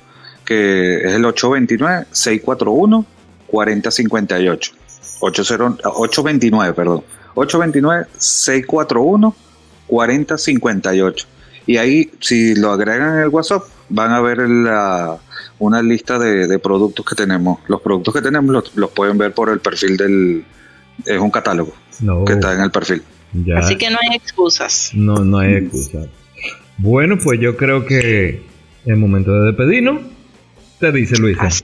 que es el 829-641-4058. 80 829, perdón. 829-641-4058. Y ahí, si lo agregan en el WhatsApp, van a ver la, una lista de, de productos que tenemos. Los productos que tenemos los, los pueden ver por el perfil del... Es un catálogo no, que está en el perfil. ya, Así que no hay excusas. no, no hay excusa. Bueno, pues yo creo que es momento de despedirnos. Te dice Luisa. Así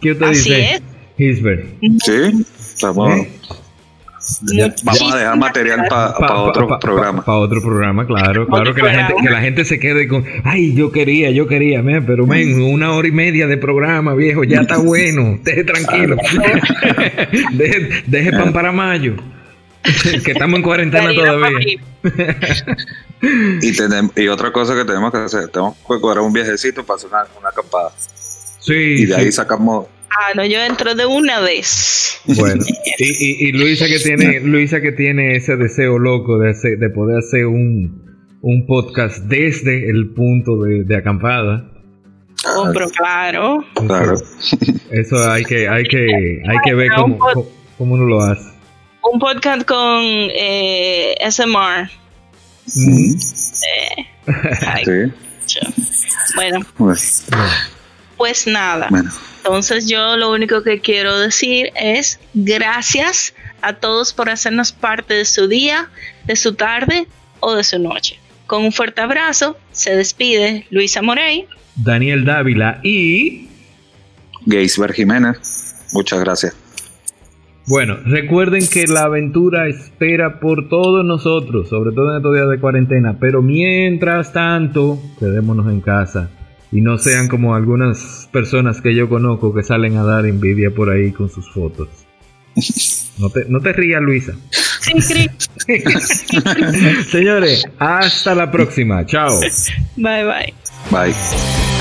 ¿Qué te Así dice? es. Hisberg. Sí, estamos, ¿Eh? Ya. vamos a dejar material para otro programa. Para otro programa, claro, claro, que la, gente, que la gente se quede con, ay, yo quería, yo quería, men, pero men, una hora y media de programa, viejo, ya está [LAUGHS] bueno, deje tranquilo, [LAUGHS] deje, deje pan para mayo, [LAUGHS] que estamos en cuarentena todavía. [LAUGHS] Y, tenemos, y otra cosa que tenemos que hacer, tenemos que cobrar un viajecito para hacer una, una acampada. Sí, Y de sí. ahí sacamos, Ah, no, yo entro de una vez. Bueno, y, y, y Luisa que tiene, [LAUGHS] Luisa que tiene ese deseo loco de hacer, de poder hacer un, un podcast desde el punto de, de acampada. Oh, pero claro. claro, Eso hay que, hay que, hay que ver cómo, cómo uno lo hace. Un podcast con eh, SMR. Ujú. Ay, sí. Bueno, Pues, pues nada. bueno, Entonces yo lo único que quiero decir es gracias a todos por hacernos parte de su día, de su tarde o de su noche. Con un fuerte abrazo, se despide Luisa Morey. Daniel Dávila y Geisber Jiménez, muchas gracias. Bueno, recuerden que la aventura espera por todos nosotros, sobre todo en estos días de cuarentena, pero mientras tanto, quedémonos en casa. y no sean como algunas personas que yo conozco que salen a dar envidia por ahí con sus fotos. No te, no te rías, Luisa. [LAUGHS] Señores, hasta la próxima. Chao. Bye bye. Bye.